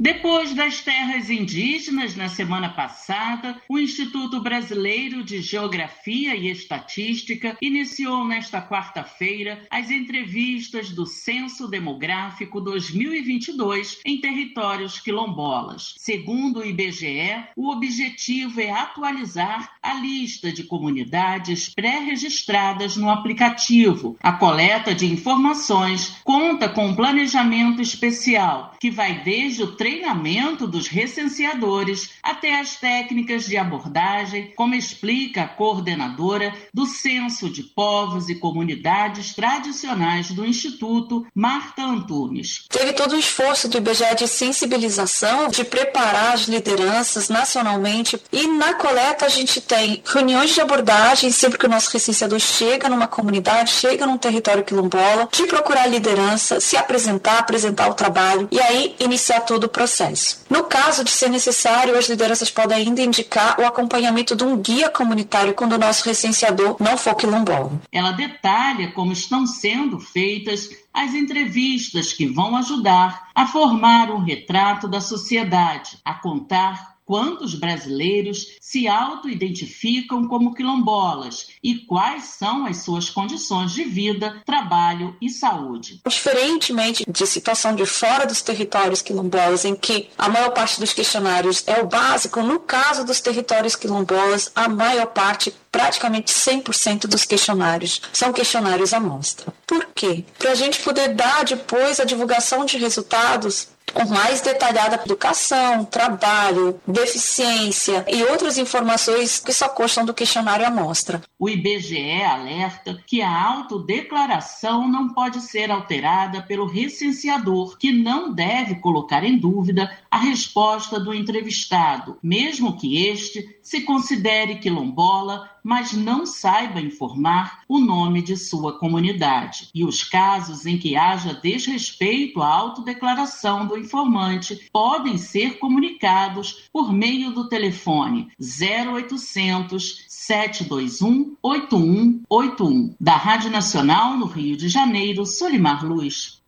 Depois das terras indígenas, na semana passada, o Instituto Brasileiro de Geografia e Estatística iniciou nesta quarta-feira as entrevistas do Censo Demográfico 2022 em territórios quilombolas. Segundo o IBGE, o objetivo é atualizar a lista de comunidades pré-registradas no aplicativo. A coleta de informações conta com um planejamento especial que vai desde o treinamento dos recenseadores até as técnicas de abordagem, como explica a coordenadora do Censo de Povos e Comunidades Tradicionais do Instituto, Marta Antunes. Teve todo o esforço do IBGE de sensibilização, de preparar as lideranças nacionalmente e na coleta a gente tem reuniões de abordagem sempre que o nosso recenseador chega numa comunidade, chega num território quilombola, de procurar liderança, se apresentar, apresentar o trabalho e aí iniciar todo o processo. No caso de ser necessário, as lideranças podem ainda indicar o acompanhamento de um guia comunitário quando o nosso recenseador não for quilombola. Ela detalha como estão sendo feitas as entrevistas que vão ajudar a formar um retrato da sociedade, a contar quantos brasileiros se auto-identificam como quilombolas e quais são as suas condições de vida, trabalho e saúde. Diferentemente de situação de fora dos territórios quilombolas, em que a maior parte dos questionários é o básico, no caso dos territórios quilombolas, a maior parte praticamente 100% dos questionários são questionários amostra. Por quê? Para a gente poder dar depois a divulgação de resultados com mais detalhada educação, trabalho, deficiência e outras informações que só constam do questionário amostra. O IBGE alerta que a autodeclaração não pode ser alterada pelo recenseador, que não deve colocar em dúvida a resposta do entrevistado, mesmo que este se considere quilombola, mas não saiba informar o nome de sua comunidade. E os casos em que haja desrespeito à autodeclaração do informante podem ser comunicados por meio do telefone 0800 721 8181 da Rádio Nacional no Rio de Janeiro, Solimar Luz.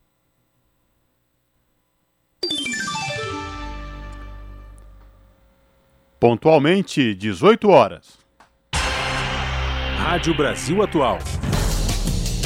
Pontualmente, 18 horas. Rádio Brasil Atual.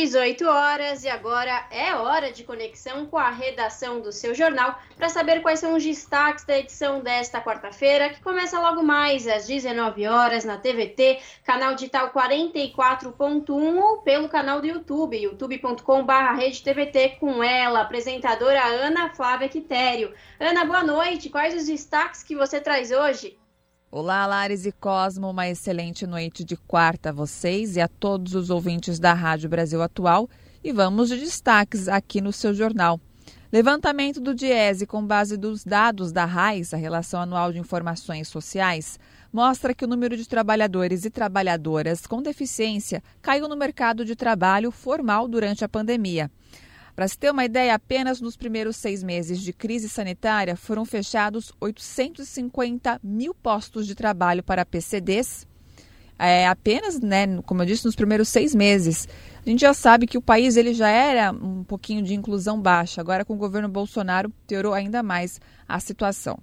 18 horas e agora é hora de conexão com a redação do seu jornal para saber quais são os destaques da edição desta quarta-feira, que começa logo mais às 19 horas na TVT, canal digital 44.1 ou pelo canal do YouTube, youtube.com/redetvt com ela, apresentadora Ana Flávia Quitério. Ana, boa noite. Quais os destaques que você traz hoje? Olá, Lares e Cosmo, uma excelente noite de quarta a vocês e a todos os ouvintes da Rádio Brasil Atual. E vamos de destaques aqui no seu jornal. Levantamento do Diese com base dos dados da RAIS, a Relação Anual de Informações Sociais, mostra que o número de trabalhadores e trabalhadoras com deficiência caiu no mercado de trabalho formal durante a pandemia. Para se ter uma ideia, apenas nos primeiros seis meses de crise sanitária foram fechados 850 mil postos de trabalho para PCDs. É, apenas, né, como eu disse, nos primeiros seis meses. A gente já sabe que o país ele já era um pouquinho de inclusão baixa. Agora, com o governo Bolsonaro, piorou ainda mais a situação.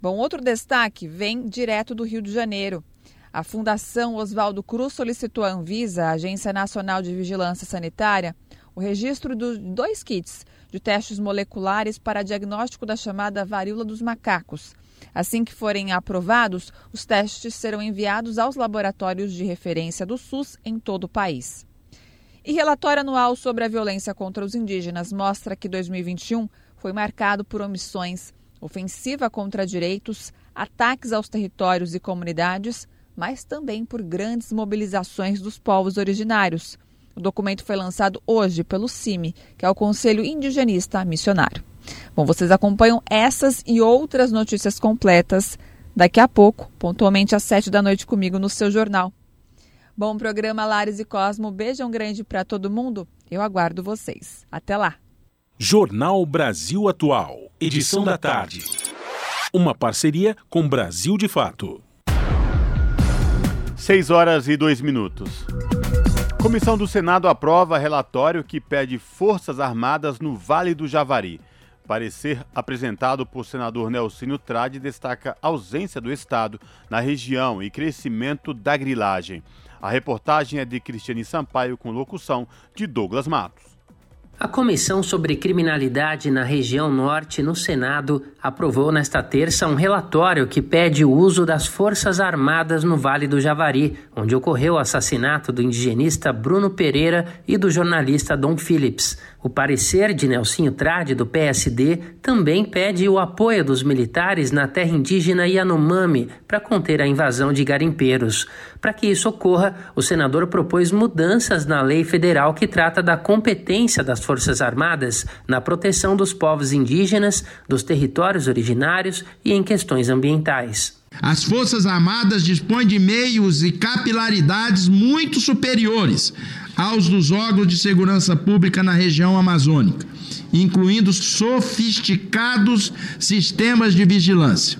Bom, outro destaque vem direto do Rio de Janeiro. A Fundação Oswaldo Cruz solicitou à Anvisa, a Agência Nacional de Vigilância Sanitária, o registro de dois kits de testes moleculares para diagnóstico da chamada varíola dos macacos. Assim que forem aprovados, os testes serão enviados aos laboratórios de referência do SUS em todo o país. E relatório anual sobre a violência contra os indígenas mostra que 2021 foi marcado por omissões, ofensiva contra direitos, ataques aos territórios e comunidades, mas também por grandes mobilizações dos povos originários. O documento foi lançado hoje pelo CIMI, que é o Conselho Indigenista Missionário. Bom, vocês acompanham essas e outras notícias completas daqui a pouco, pontualmente às sete da noite comigo no seu jornal. Bom programa Lares e Cosmo, beijão grande para todo mundo. Eu aguardo vocês. Até lá. Jornal Brasil Atual, edição da tarde. Uma parceria com Brasil de Fato. 6 horas e 2 minutos. Comissão do Senado aprova relatório que pede Forças Armadas no Vale do Javari. Parecer apresentado por senador Nelsinho Trade destaca ausência do Estado na região e crescimento da grilagem. A reportagem é de Cristiane Sampaio com locução de Douglas Matos. A Comissão sobre Criminalidade na região norte no Senado aprovou nesta terça um relatório que pede o uso das Forças Armadas no Vale do Javari, onde ocorreu o assassinato do indigenista Bruno Pereira e do jornalista Dom Phillips. O parecer de Nelsinho Trade, do PSD, também pede o apoio dos militares na terra indígena Yanomami para conter a invasão de garimpeiros. Para que isso ocorra, o senador propôs mudanças na lei federal que trata da competência das Forças Armadas na proteção dos povos indígenas, dos territórios originários e em questões ambientais. As Forças Armadas dispõem de meios e capilaridades muito superiores aos dos órgãos de segurança pública na região amazônica, incluindo sofisticados sistemas de vigilância.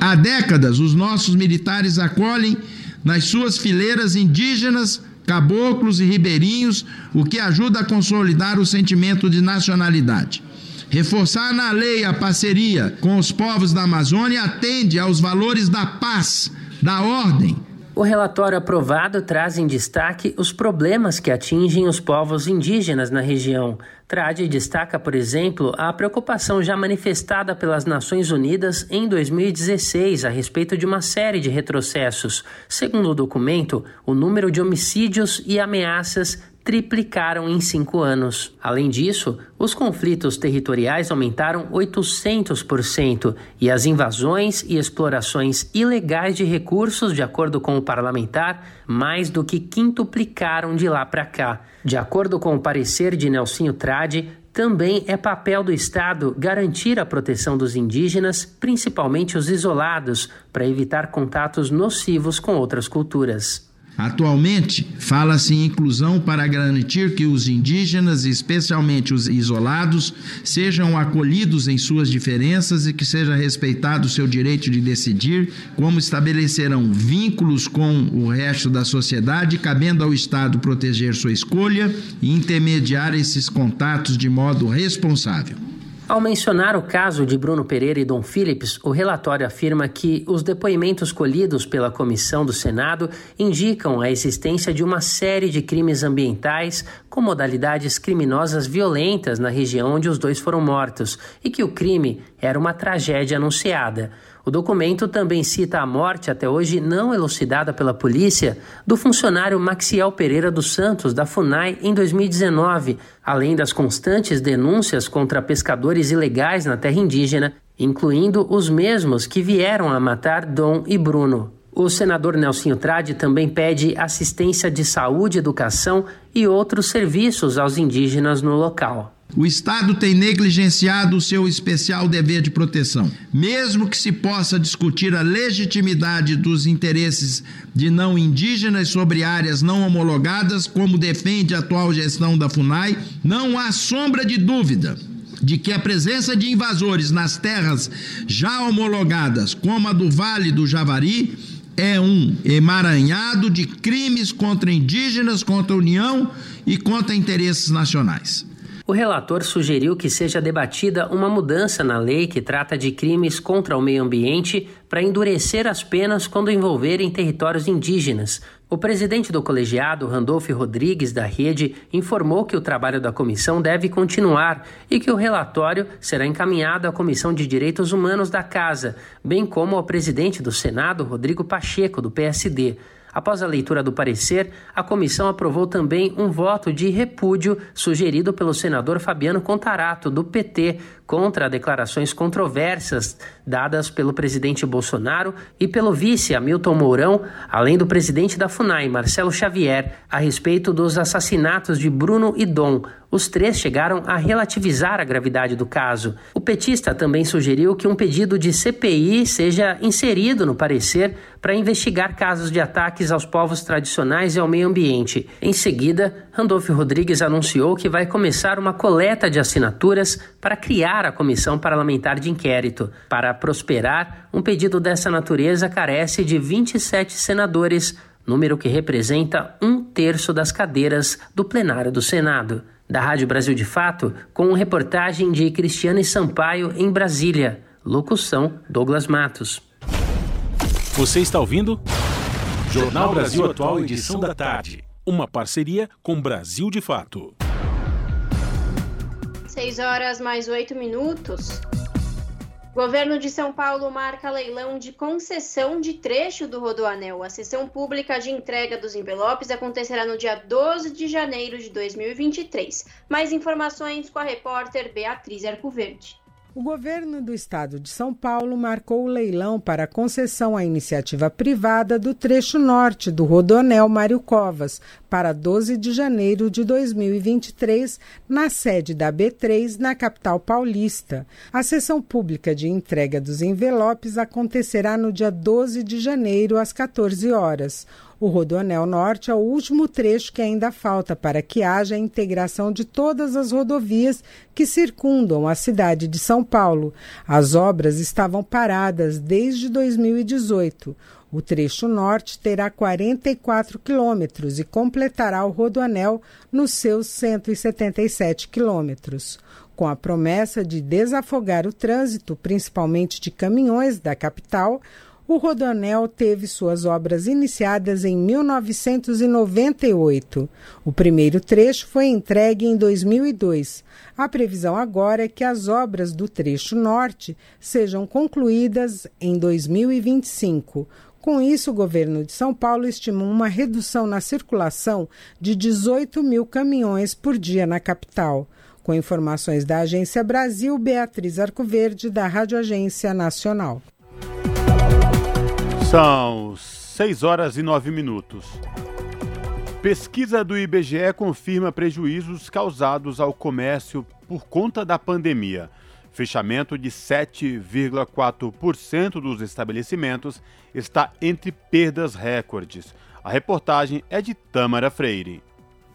Há décadas, os nossos militares acolhem nas suas fileiras indígenas, caboclos e ribeirinhos, o que ajuda a consolidar o sentimento de nacionalidade. Reforçar na lei a parceria com os povos da Amazônia atende aos valores da paz, da ordem, o relatório aprovado traz em destaque os problemas que atingem os povos indígenas na região. Trade destaca, por exemplo, a preocupação já manifestada pelas Nações Unidas em 2016 a respeito de uma série de retrocessos. Segundo o documento, o número de homicídios e ameaças triplicaram em cinco anos. Além disso, os conflitos territoriais aumentaram 800% e as invasões e explorações ilegais de recursos, de acordo com o parlamentar, mais do que quintuplicaram de lá para cá. De acordo com o parecer de Nelsinho Trade, também é papel do Estado garantir a proteção dos indígenas, principalmente os isolados, para evitar contatos nocivos com outras culturas. Atualmente, fala-se em inclusão para garantir que os indígenas, especialmente os isolados, sejam acolhidos em suas diferenças e que seja respeitado seu direito de decidir, como estabelecerão vínculos com o resto da sociedade, cabendo ao Estado proteger sua escolha e intermediar esses contatos de modo responsável. Ao mencionar o caso de Bruno Pereira e Dom Phillips, o relatório afirma que os depoimentos colhidos pela comissão do Senado indicam a existência de uma série de crimes ambientais com modalidades criminosas violentas na região onde os dois foram mortos e que o crime era uma tragédia anunciada. O documento também cita a morte, até hoje não elucidada pela polícia, do funcionário Maxiel Pereira dos Santos, da FUNAI, em 2019, além das constantes denúncias contra pescadores ilegais na terra indígena, incluindo os mesmos que vieram a matar Dom e Bruno. O senador Nelsinho Trade também pede assistência de saúde, educação e outros serviços aos indígenas no local. O Estado tem negligenciado o seu especial dever de proteção. Mesmo que se possa discutir a legitimidade dos interesses de não indígenas sobre áreas não homologadas, como defende a atual gestão da FUNAI, não há sombra de dúvida de que a presença de invasores nas terras já homologadas, como a do Vale do Javari, é um emaranhado de crimes contra indígenas, contra a União e contra interesses nacionais. O relator sugeriu que seja debatida uma mudança na lei que trata de crimes contra o meio ambiente para endurecer as penas quando envolverem territórios indígenas. O presidente do colegiado, Randolph Rodrigues, da Rede, informou que o trabalho da comissão deve continuar e que o relatório será encaminhado à Comissão de Direitos Humanos da Casa, bem como ao presidente do Senado, Rodrigo Pacheco, do PSD. Após a leitura do parecer, a comissão aprovou também um voto de repúdio sugerido pelo senador Fabiano Contarato, do PT, contra declarações controversas dadas pelo presidente Bolsonaro e pelo vice Hamilton Mourão, além do presidente da FUNAI, Marcelo Xavier, a respeito dos assassinatos de Bruno e Dom. Os três chegaram a relativizar a gravidade do caso. O petista também sugeriu que um pedido de CPI seja inserido no parecer para investigar casos de ataques aos povos tradicionais e ao meio ambiente. Em seguida, Randolfo Rodrigues anunciou que vai começar uma coleta de assinaturas para criar a comissão parlamentar de inquérito. Para prosperar, um pedido dessa natureza carece de 27 senadores, número que representa um terço das cadeiras do plenário do Senado. Da Rádio Brasil de Fato, com reportagem de Cristiane Sampaio em Brasília. Locução: Douglas Matos. Você está ouvindo? Jornal Brasil Atual, edição da tarde uma parceria com Brasil de Fato. 6 horas mais 8 minutos. Governo de São Paulo marca leilão de concessão de trecho do Rodoanel. A sessão pública de entrega dos envelopes acontecerá no dia 12 de janeiro de 2023. Mais informações com a repórter Beatriz Arcoverde. O governo do estado de São Paulo marcou o leilão para concessão à iniciativa privada do trecho norte do Rodonel Mário Covas para 12 de janeiro de 2023, na sede da B3, na capital paulista. A sessão pública de entrega dos envelopes acontecerá no dia 12 de janeiro, às 14 horas. O Rodoanel Norte é o último trecho que ainda falta para que haja a integração de todas as rodovias que circundam a cidade de São Paulo. As obras estavam paradas desde 2018. O trecho norte terá 44 quilômetros e completará o Rodoanel nos seus 177 quilômetros. Com a promessa de desafogar o trânsito, principalmente de caminhões da capital, o Rodoanel teve suas obras iniciadas em 1998. O primeiro trecho foi entregue em 2002. A previsão agora é que as obras do trecho norte sejam concluídas em 2025. Com isso, o governo de São Paulo estimou uma redução na circulação de 18 mil caminhões por dia na capital. Com informações da Agência Brasil, Beatriz Arcoverde, da Rádio Agência Nacional. São 6 horas e 9 minutos. Pesquisa do IBGE confirma prejuízos causados ao comércio por conta da pandemia. Fechamento de 7,4% dos estabelecimentos está entre perdas recordes. A reportagem é de Tâmara Freire.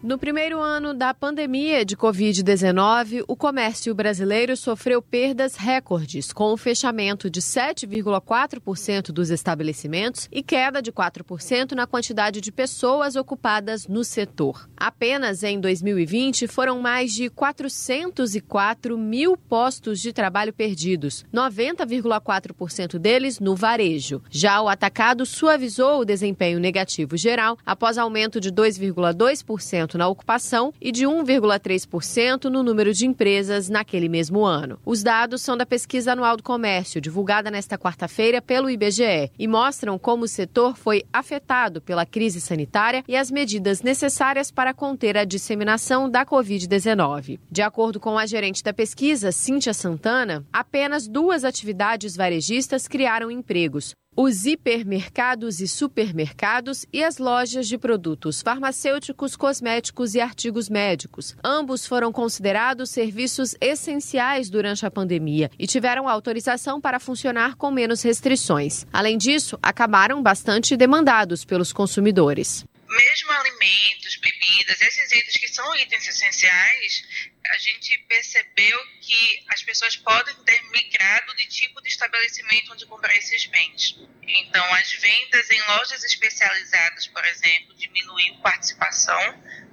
No primeiro ano da pandemia de Covid-19, o comércio brasileiro sofreu perdas recordes, com o fechamento de 7,4% dos estabelecimentos e queda de 4% na quantidade de pessoas ocupadas no setor. Apenas em 2020 foram mais de 404 mil postos de trabalho perdidos, 90,4% deles no varejo. Já o atacado suavizou o desempenho negativo geral após aumento de 2,2% na ocupação e de 1,3% no número de empresas naquele mesmo ano. Os dados são da pesquisa anual do comércio, divulgada nesta quarta-feira pelo IBGE, e mostram como o setor foi afetado pela crise sanitária e as medidas necessárias para conter a disseminação da Covid-19. De acordo com a gerente da pesquisa, Cíntia Santana, apenas duas atividades varejistas criaram empregos os hipermercados e supermercados e as lojas de produtos farmacêuticos, cosméticos e artigos médicos. Ambos foram considerados serviços essenciais durante a pandemia e tiveram autorização para funcionar com menos restrições. Além disso, acabaram bastante demandados pelos consumidores. Mesmo alimentos, bebidas, esses itens que são itens essenciais, a gente percebeu que as pessoas podem ter migrado de tipo de estabelecimento onde comprar esses bens. Então, as vendas em lojas especializadas, por exemplo, diminuiu participação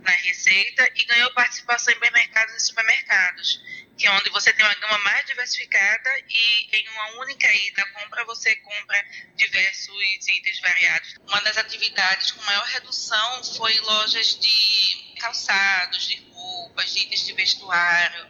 na receita e ganhou participação em mercados e supermercados, que é onde você tem uma gama mais diversificada e em uma única ida compra você compra diversos itens variados. Uma das atividades com maior redução foi lojas de calçados, de roupas, itens de vestuário,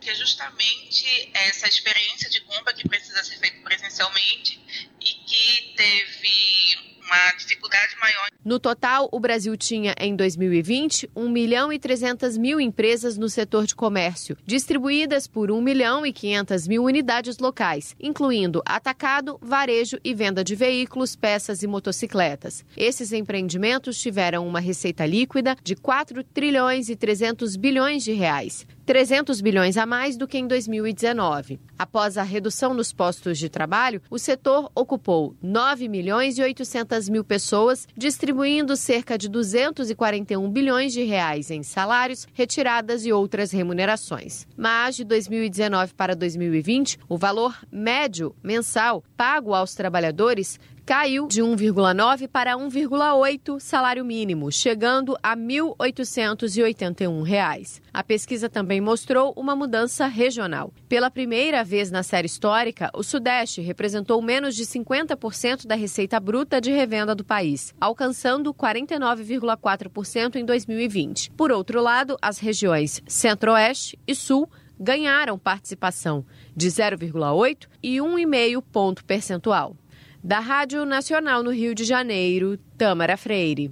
que é justamente essa experiência de compra que precisa ser feita presencialmente e que teve uma dificuldade maior. No total, o Brasil tinha em 2020 1 milhão e 300 mil empresas no setor de comércio, distribuídas por 1 milhão e 500 mil unidades locais, incluindo atacado, varejo e venda de veículos, peças e motocicletas. Esses empreendimentos tiveram uma receita líquida de 4 trilhões e 300 bilhões de reais. 300 bilhões a mais do que em 2019. Após a redução nos postos de trabalho, o setor ocupou 9 milhões e 800 mil pessoas, distribuindo cerca de 241 bilhões de reais em salários, retiradas e outras remunerações. Mas de 2019 para 2020, o valor médio mensal pago aos trabalhadores caiu de 1,9 para 1,8 salário mínimo, chegando a R$ 1.881. A pesquisa também mostrou uma mudança regional. Pela primeira vez na série histórica, o Sudeste representou menos de 50% da receita bruta de revenda do país, alcançando 49,4% em 2020. Por outro lado, as regiões Centro-Oeste e Sul ganharam participação de 0,8 e 1,5 ponto percentual. Da Rádio Nacional no Rio de Janeiro, Tamara Freire.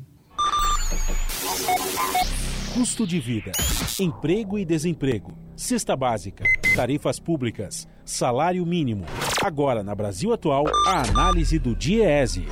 Custo de vida, emprego e desemprego, cesta básica, tarifas públicas, salário mínimo. Agora, na Brasil Atual, a análise do DIEESE.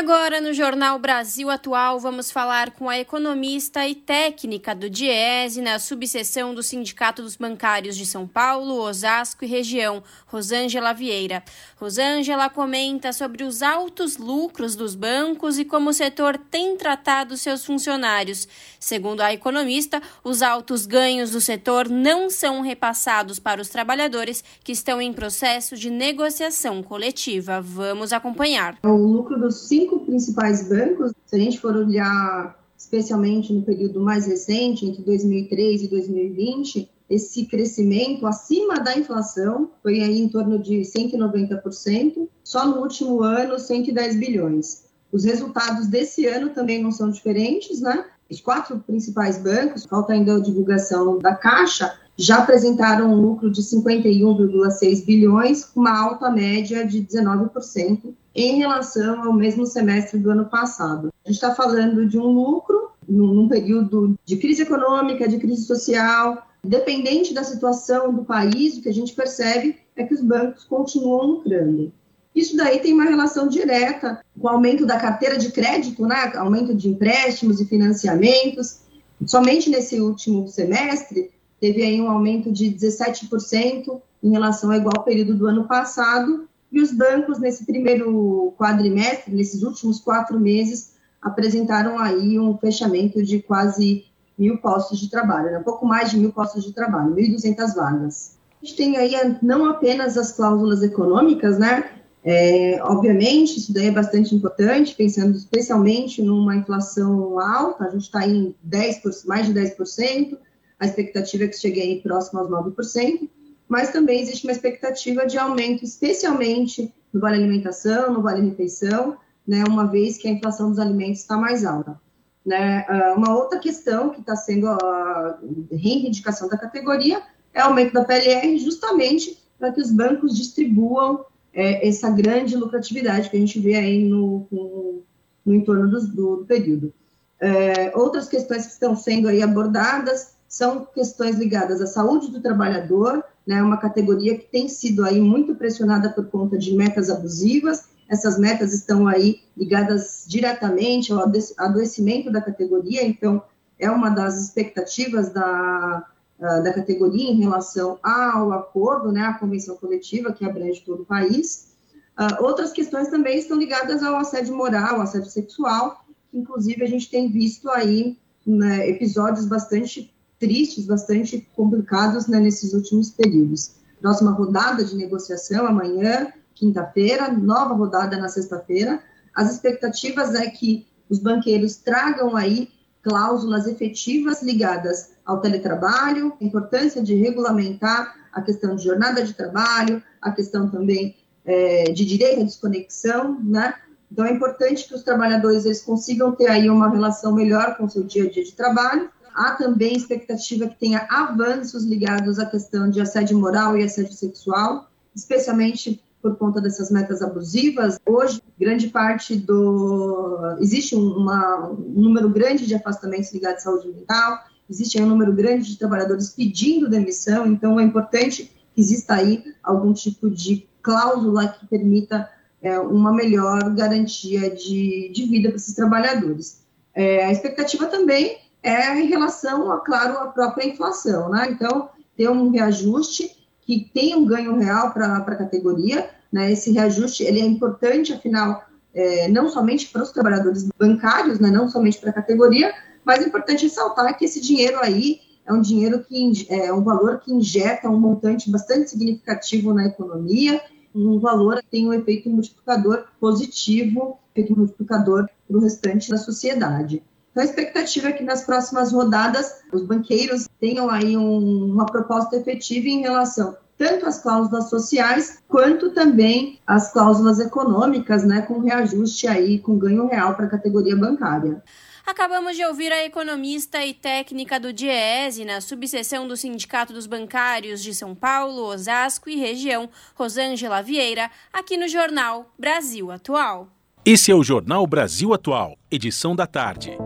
Agora, no Jornal Brasil Atual, vamos falar com a economista e técnica do Diese na subseção do Sindicato dos Bancários de São Paulo, Osasco e região, Rosângela Vieira. Rosângela comenta sobre os altos lucros dos bancos e como o setor tem tratado seus funcionários. Segundo a economista, os altos ganhos do setor não são repassados para os trabalhadores que estão em processo de negociação coletiva. Vamos acompanhar. O lucro dos cinco principais bancos, se a gente for olhar especialmente no período mais recente, entre 2003 e 2020, esse crescimento acima da inflação foi aí em torno de 190%, só no último ano 110 bilhões. Os resultados desse ano também não são diferentes, né? Os quatro principais bancos, falta ainda a divulgação da Caixa, já apresentaram um lucro de 51,6 bilhões, com uma alta média de 19% em relação ao mesmo semestre do ano passado. A gente está falando de um lucro num período de crise econômica, de crise social, dependente da situação do país, o que a gente percebe é que os bancos continuam lucrando. Isso daí tem uma relação direta com o aumento da carteira de crédito, né? aumento de empréstimos e financiamentos. Somente nesse último semestre, teve aí um aumento de 17% em relação ao igual período do ano passado, e os bancos, nesse primeiro quadrimestre, nesses últimos quatro meses, apresentaram aí um fechamento de quase mil postos de trabalho, né? um pouco mais de mil postos de trabalho, 1.200 vagas. A gente tem aí não apenas as cláusulas econômicas, né? É, obviamente, isso daí é bastante importante, pensando especialmente numa inflação alta, a gente está em 10%, mais de 10%, a expectativa é que chegue aí próximo aos 9%, mas também existe uma expectativa de aumento, especialmente no vale alimentação, no vale refeição, né, uma vez que a inflação dos alimentos está mais alta. Né? Ah, uma outra questão que está sendo a reivindicação da categoria é o aumento da PLR, justamente para que os bancos distribuam é, essa grande lucratividade que a gente vê aí no, no, no entorno do, do período. É, outras questões que estão sendo aí abordadas são questões ligadas à saúde do trabalhador, né, uma categoria que tem sido aí muito pressionada por conta de metas abusivas. Essas metas estão aí ligadas diretamente ao adoecimento da categoria, então é uma das expectativas da, da categoria em relação ao acordo, né, a convenção coletiva que abrange todo o país. Uh, outras questões também estão ligadas ao assédio moral, ao assédio sexual, inclusive a gente tem visto aí né, episódios bastante tristes, bastante complicados né, nesses últimos períodos. Próxima rodada de negociação amanhã, quinta-feira, nova rodada na sexta-feira. As expectativas é que os banqueiros tragam aí cláusulas efetivas ligadas ao teletrabalho, a importância de regulamentar a questão de jornada de trabalho, a questão também é, de direito à desconexão, né? Então é importante que os trabalhadores eles consigam ter aí uma relação melhor com o seu dia a dia de trabalho Há também expectativa que tenha avanços ligados à questão de assédio moral e assédio sexual, especialmente por conta dessas metas abusivas. Hoje, grande parte do. Existe uma, um número grande de afastamentos ligados à saúde mental, existe um número grande de trabalhadores pedindo demissão, então é importante que exista aí algum tipo de cláusula que permita é, uma melhor garantia de, de vida para esses trabalhadores. É, a expectativa também é em relação, a, claro, à própria inflação, né? Então, ter um reajuste que tem um ganho real para a categoria, né? Esse reajuste, ele é importante, afinal, é, não somente para os trabalhadores bancários, né? Não somente para a categoria, mas é importante ressaltar que esse dinheiro aí é um dinheiro que é um valor que injeta um montante bastante significativo na economia, um valor que tem um efeito multiplicador positivo, efeito multiplicador para o restante da sociedade. Então, a expectativa é que nas próximas rodadas os banqueiros tenham aí um, uma proposta efetiva em relação tanto às cláusulas sociais quanto também às cláusulas econômicas, né, com reajuste aí, com ganho real para a categoria bancária. Acabamos de ouvir a economista e técnica do DIESE na subseção do Sindicato dos Bancários de São Paulo, Osasco e região, Rosângela Vieira, aqui no Jornal Brasil Atual. Esse é o Jornal Brasil Atual, edição da tarde.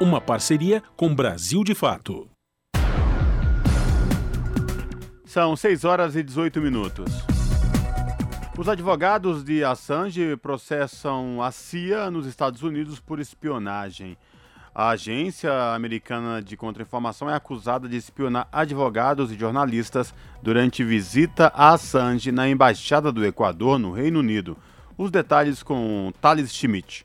Uma parceria com Brasil de Fato. São 6 horas e 18 minutos. Os advogados de Assange processam a CIA nos Estados Unidos por espionagem. A agência americana de contra-informação é acusada de espionar advogados e jornalistas durante visita a Assange na embaixada do Equador, no Reino Unido. Os detalhes com Thales Schmidt.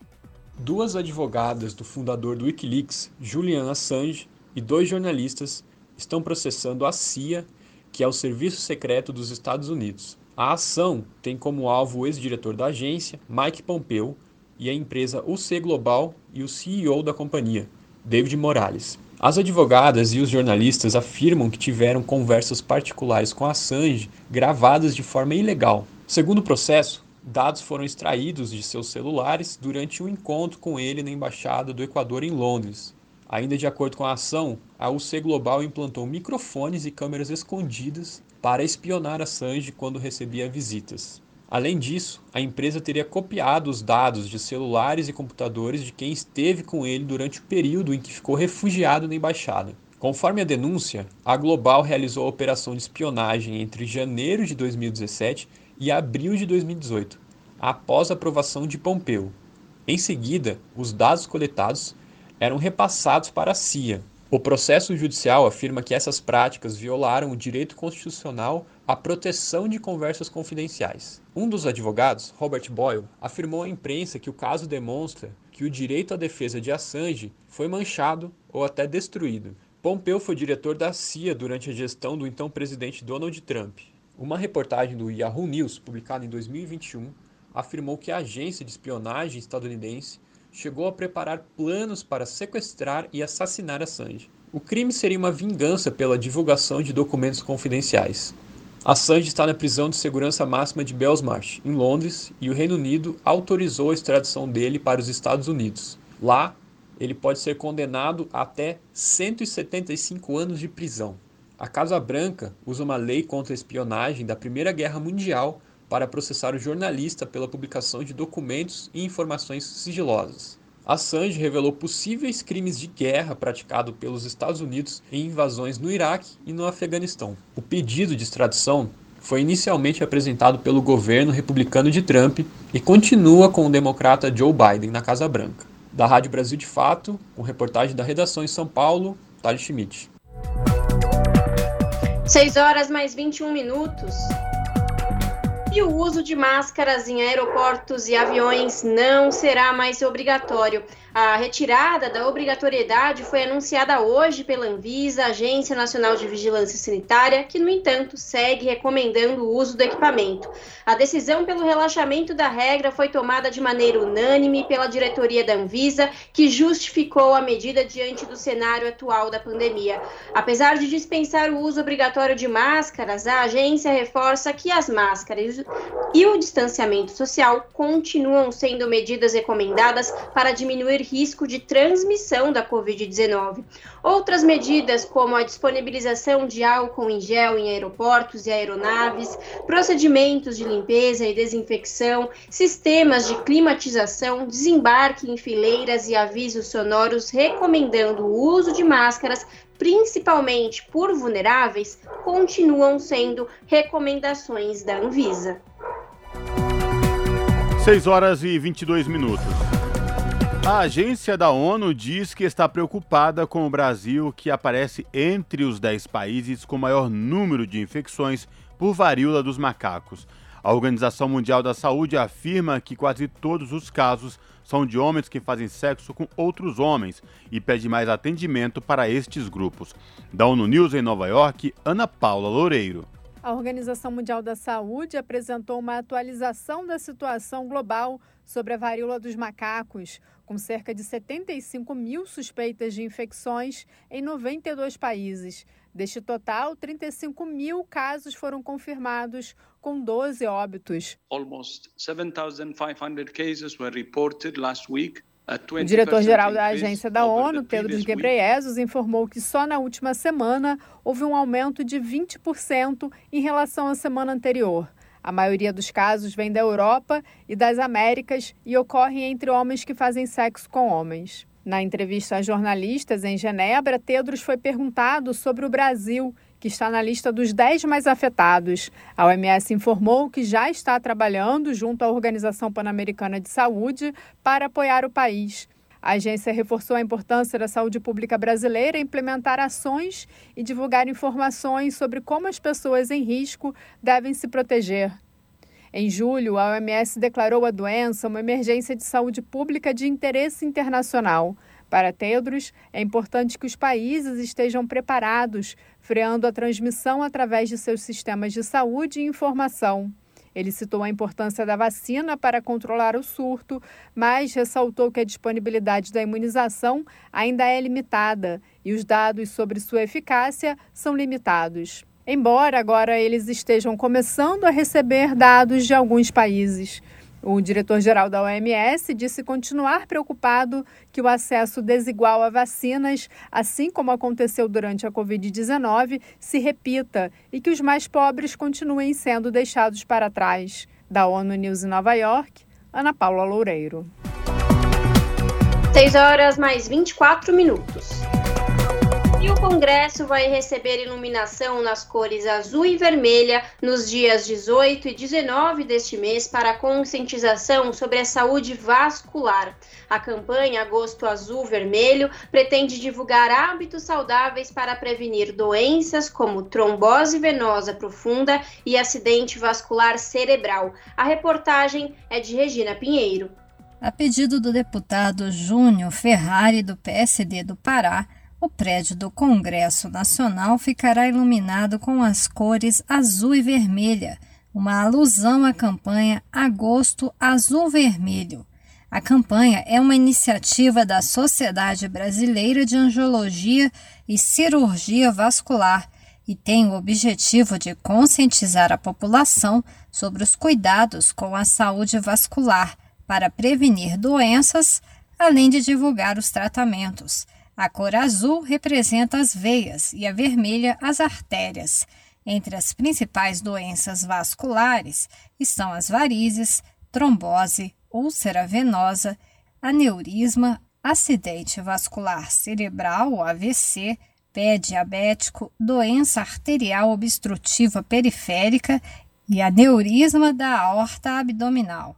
Duas advogadas do fundador do Wikileaks, Julian Assange, e dois jornalistas estão processando a CIA, que é o serviço secreto dos Estados Unidos. A ação tem como alvo o ex-diretor da agência, Mike Pompeo, e a empresa UC Global e o CEO da companhia, David Morales. As advogadas e os jornalistas afirmam que tiveram conversas particulares com Assange gravadas de forma ilegal. Segundo o processo, dados foram extraídos de seus celulares durante um encontro com ele na embaixada do Equador em Londres. Ainda de acordo com a ação, a UC Global implantou microfones e câmeras escondidas para espionar Assange quando recebia visitas. Além disso, a empresa teria copiado os dados de celulares e computadores de quem esteve com ele durante o período em que ficou refugiado na embaixada. Conforme a denúncia, a Global realizou a operação de espionagem entre janeiro de 2017 e abril de 2018, após a aprovação de Pompeu. Em seguida, os dados coletados eram repassados para a CIA, o processo judicial afirma que essas práticas violaram o direito constitucional à proteção de conversas confidenciais. Um dos advogados, Robert Boyle, afirmou à imprensa que o caso demonstra que o direito à defesa de Assange foi manchado ou até destruído. Pompeu foi diretor da CIA durante a gestão do então presidente Donald Trump. Uma reportagem do Yahoo News, publicada em 2021, afirmou que a agência de espionagem estadunidense chegou a preparar planos para sequestrar e assassinar Assange. O crime seria uma vingança pela divulgação de documentos confidenciais. Assange está na prisão de segurança máxima de Belmarsh, em Londres, e o Reino Unido autorizou a extradição dele para os Estados Unidos. Lá, ele pode ser condenado a até 175 anos de prisão. A Casa Branca usa uma lei contra a espionagem da Primeira Guerra Mundial para processar o jornalista pela publicação de documentos e informações sigilosas. Assange revelou possíveis crimes de guerra praticados pelos Estados Unidos em invasões no Iraque e no Afeganistão. O pedido de extradição foi inicialmente apresentado pelo governo republicano de Trump e continua com o democrata Joe Biden na Casa Branca. Da Rádio Brasil de Fato, com reportagem da redação em São Paulo, Thales Schmidt. 6 horas mais 21 minutos. E o uso de máscaras em aeroportos e aviões não será mais obrigatório. A retirada da obrigatoriedade foi anunciada hoje pela Anvisa, Agência Nacional de Vigilância Sanitária, que, no entanto, segue recomendando o uso do equipamento. A decisão pelo relaxamento da regra foi tomada de maneira unânime pela diretoria da Anvisa, que justificou a medida diante do cenário atual da pandemia. Apesar de dispensar o uso obrigatório de máscaras, a agência reforça que as máscaras e o distanciamento social continuam sendo medidas recomendadas para diminuir risco de transmissão da Covid-19. Outras medidas, como a disponibilização de álcool em gel em aeroportos e aeronaves, procedimentos de limpeza e desinfecção, sistemas de climatização, desembarque em fileiras e avisos sonoros recomendando o uso de máscaras principalmente por vulneráveis, continuam sendo recomendações da Anvisa. 6 horas e 22 minutos. A agência da ONU diz que está preocupada com o Brasil, que aparece entre os 10 países com maior número de infecções por varíola dos macacos. A Organização Mundial da Saúde afirma que quase todos os casos são de homens que fazem sexo com outros homens e pede mais atendimento para estes grupos. Da ONU News em Nova York, Ana Paula Loureiro. A Organização Mundial da Saúde apresentou uma atualização da situação global sobre a varíola dos macacos, com cerca de 75 mil suspeitas de infecções em 92 países. Deste total, 35 mil casos foram confirmados, com 12 óbitos. Almost 7,500 cases were reported last week. O diretor-geral da agência da ONU, Tedros Ghebreyesus, informou que só na última semana houve um aumento de 20% em relação à semana anterior. A maioria dos casos vem da Europa e das Américas e ocorre entre homens que fazem sexo com homens. Na entrevista a jornalistas em Genebra, Tedros foi perguntado sobre o Brasil, que está na lista dos 10 mais afetados. A OMS informou que já está trabalhando junto à Organização Pan-Americana de Saúde para apoiar o país. A agência reforçou a importância da saúde pública brasileira em implementar ações e divulgar informações sobre como as pessoas em risco devem se proteger. Em julho, a OMS declarou a doença uma emergência de saúde pública de interesse internacional. Para Tedros, é importante que os países estejam preparados, freando a transmissão através de seus sistemas de saúde e informação. Ele citou a importância da vacina para controlar o surto, mas ressaltou que a disponibilidade da imunização ainda é limitada e os dados sobre sua eficácia são limitados. Embora agora eles estejam começando a receber dados de alguns países. O diretor-geral da OMS disse continuar preocupado que o acesso desigual a vacinas, assim como aconteceu durante a Covid-19, se repita e que os mais pobres continuem sendo deixados para trás. Da ONU News em Nova York, Ana Paula Loureiro. 6 horas mais 24 minutos. E o Congresso vai receber iluminação nas cores azul e vermelha nos dias 18 e 19 deste mês para conscientização sobre a saúde vascular. A campanha Agosto Azul Vermelho pretende divulgar hábitos saudáveis para prevenir doenças como trombose venosa profunda e acidente vascular cerebral. A reportagem é de Regina Pinheiro. A pedido do deputado Júnior Ferrari, do PSD do Pará, o prédio do Congresso Nacional ficará iluminado com as cores azul e vermelha, uma alusão à campanha Agosto Azul Vermelho. A campanha é uma iniciativa da Sociedade Brasileira de Angiologia e Cirurgia Vascular e tem o objetivo de conscientizar a população sobre os cuidados com a saúde vascular para prevenir doenças, além de divulgar os tratamentos. A cor azul representa as veias e a vermelha as artérias. Entre as principais doenças vasculares estão as varizes, trombose, úlcera venosa, aneurisma, acidente vascular cerebral, AVC, pé diabético, doença arterial obstrutiva periférica e aneurisma da aorta abdominal.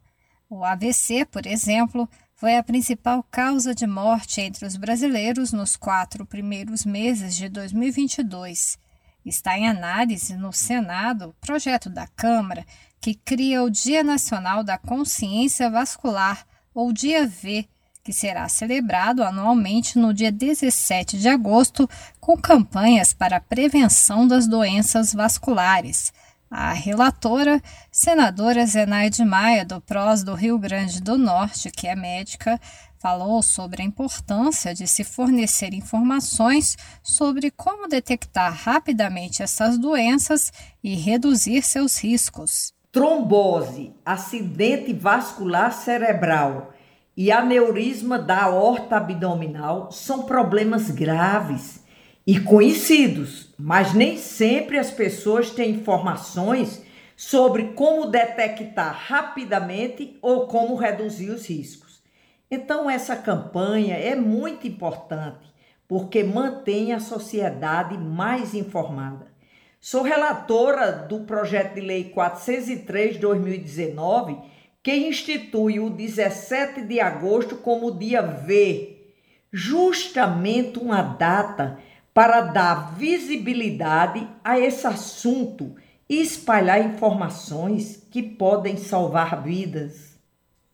O AVC, por exemplo, foi a principal causa de morte entre os brasileiros nos quatro primeiros meses de 2022. Está em análise no Senado projeto da Câmara que cria o Dia Nacional da Consciência Vascular, ou Dia V, que será celebrado anualmente no dia 17 de agosto, com campanhas para a prevenção das doenças vasculares. A relatora, senadora Zenaide Maia, do PROS do Rio Grande do Norte, que é médica, falou sobre a importância de se fornecer informações sobre como detectar rapidamente essas doenças e reduzir seus riscos. Trombose, acidente vascular cerebral e aneurisma da aorta abdominal são problemas graves e conhecidos, mas nem sempre as pessoas têm informações sobre como detectar rapidamente ou como reduzir os riscos. Então, essa campanha é muito importante porque mantém a sociedade mais informada. Sou relatora do projeto de lei 403 de 2019, que institui o 17 de agosto como dia V, justamente uma data para dar visibilidade a esse assunto e espalhar informações que podem salvar vidas.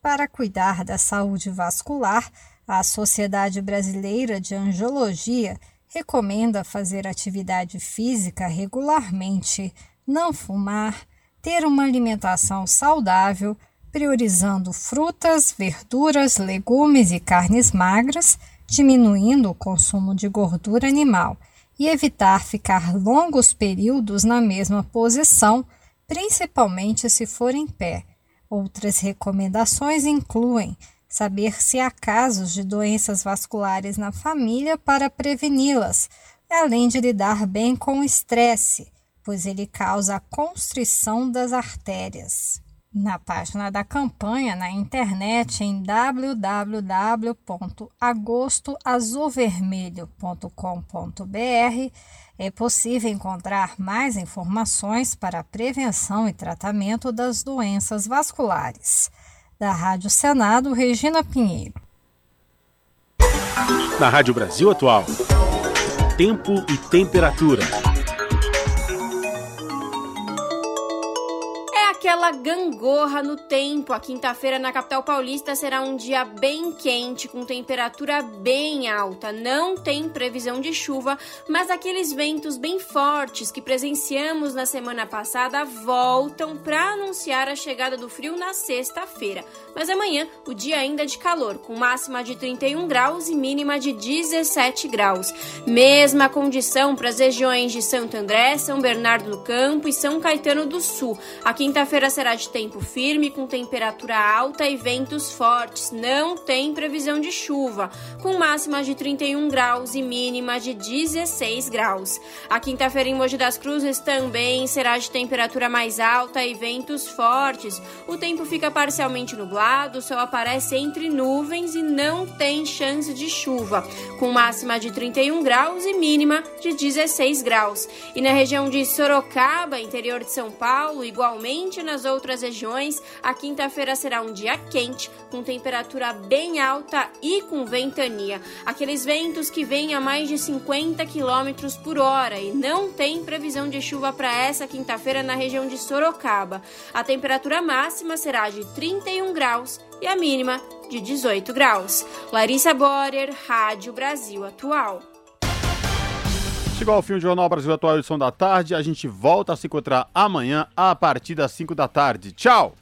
Para cuidar da saúde vascular, a Sociedade Brasileira de Angiologia recomenda fazer atividade física regularmente, não fumar, ter uma alimentação saudável, priorizando frutas, verduras, legumes e carnes magras diminuindo o consumo de gordura animal e evitar ficar longos períodos na mesma posição, principalmente se for em pé. Outras recomendações incluem saber se há casos de doenças vasculares na família para preveni-las, além de lidar bem com o estresse, pois ele causa a constrição das artérias. Na página da campanha na internet em www.agostoazulvermelho.com.br é possível encontrar mais informações para a prevenção e tratamento das doenças vasculares. Da Rádio Senado, Regina Pinheiro. Na Rádio Brasil Atual, tempo e temperatura. Aquela gangorra no tempo. A quinta-feira na capital paulista será um dia bem quente, com temperatura bem alta. Não tem previsão de chuva, mas aqueles ventos bem fortes que presenciamos na semana passada voltam para anunciar a chegada do frio na sexta-feira. Mas amanhã, o dia ainda é de calor, com máxima de 31 graus e mínima de 17 graus. Mesma condição para as regiões de Santo André, São Bernardo do Campo e São Caetano do Sul. A quinta-feira Quinta-feira será de tempo firme, com temperatura alta e ventos fortes. Não tem previsão de chuva, com máxima de 31 graus e mínima de 16 graus. A quinta-feira em Mogi das Cruzes também será de temperatura mais alta e ventos fortes. O tempo fica parcialmente nublado, o sol aparece entre nuvens e não tem chance de chuva, com máxima de 31 graus e mínima de 16 graus. E na região de Sorocaba, interior de São Paulo, igualmente nas outras regiões, a quinta-feira será um dia quente, com temperatura bem alta e com ventania. Aqueles ventos que vêm a mais de 50 km por hora e não tem previsão de chuva para essa quinta-feira na região de Sorocaba. A temperatura máxima será de 31 graus e a mínima de 18 graus. Larissa Borer, Rádio Brasil Atual. Chegou ao fim o Jornal Brasil Atual, edição da tarde. A gente volta a se encontrar amanhã a partir das 5 da tarde. Tchau!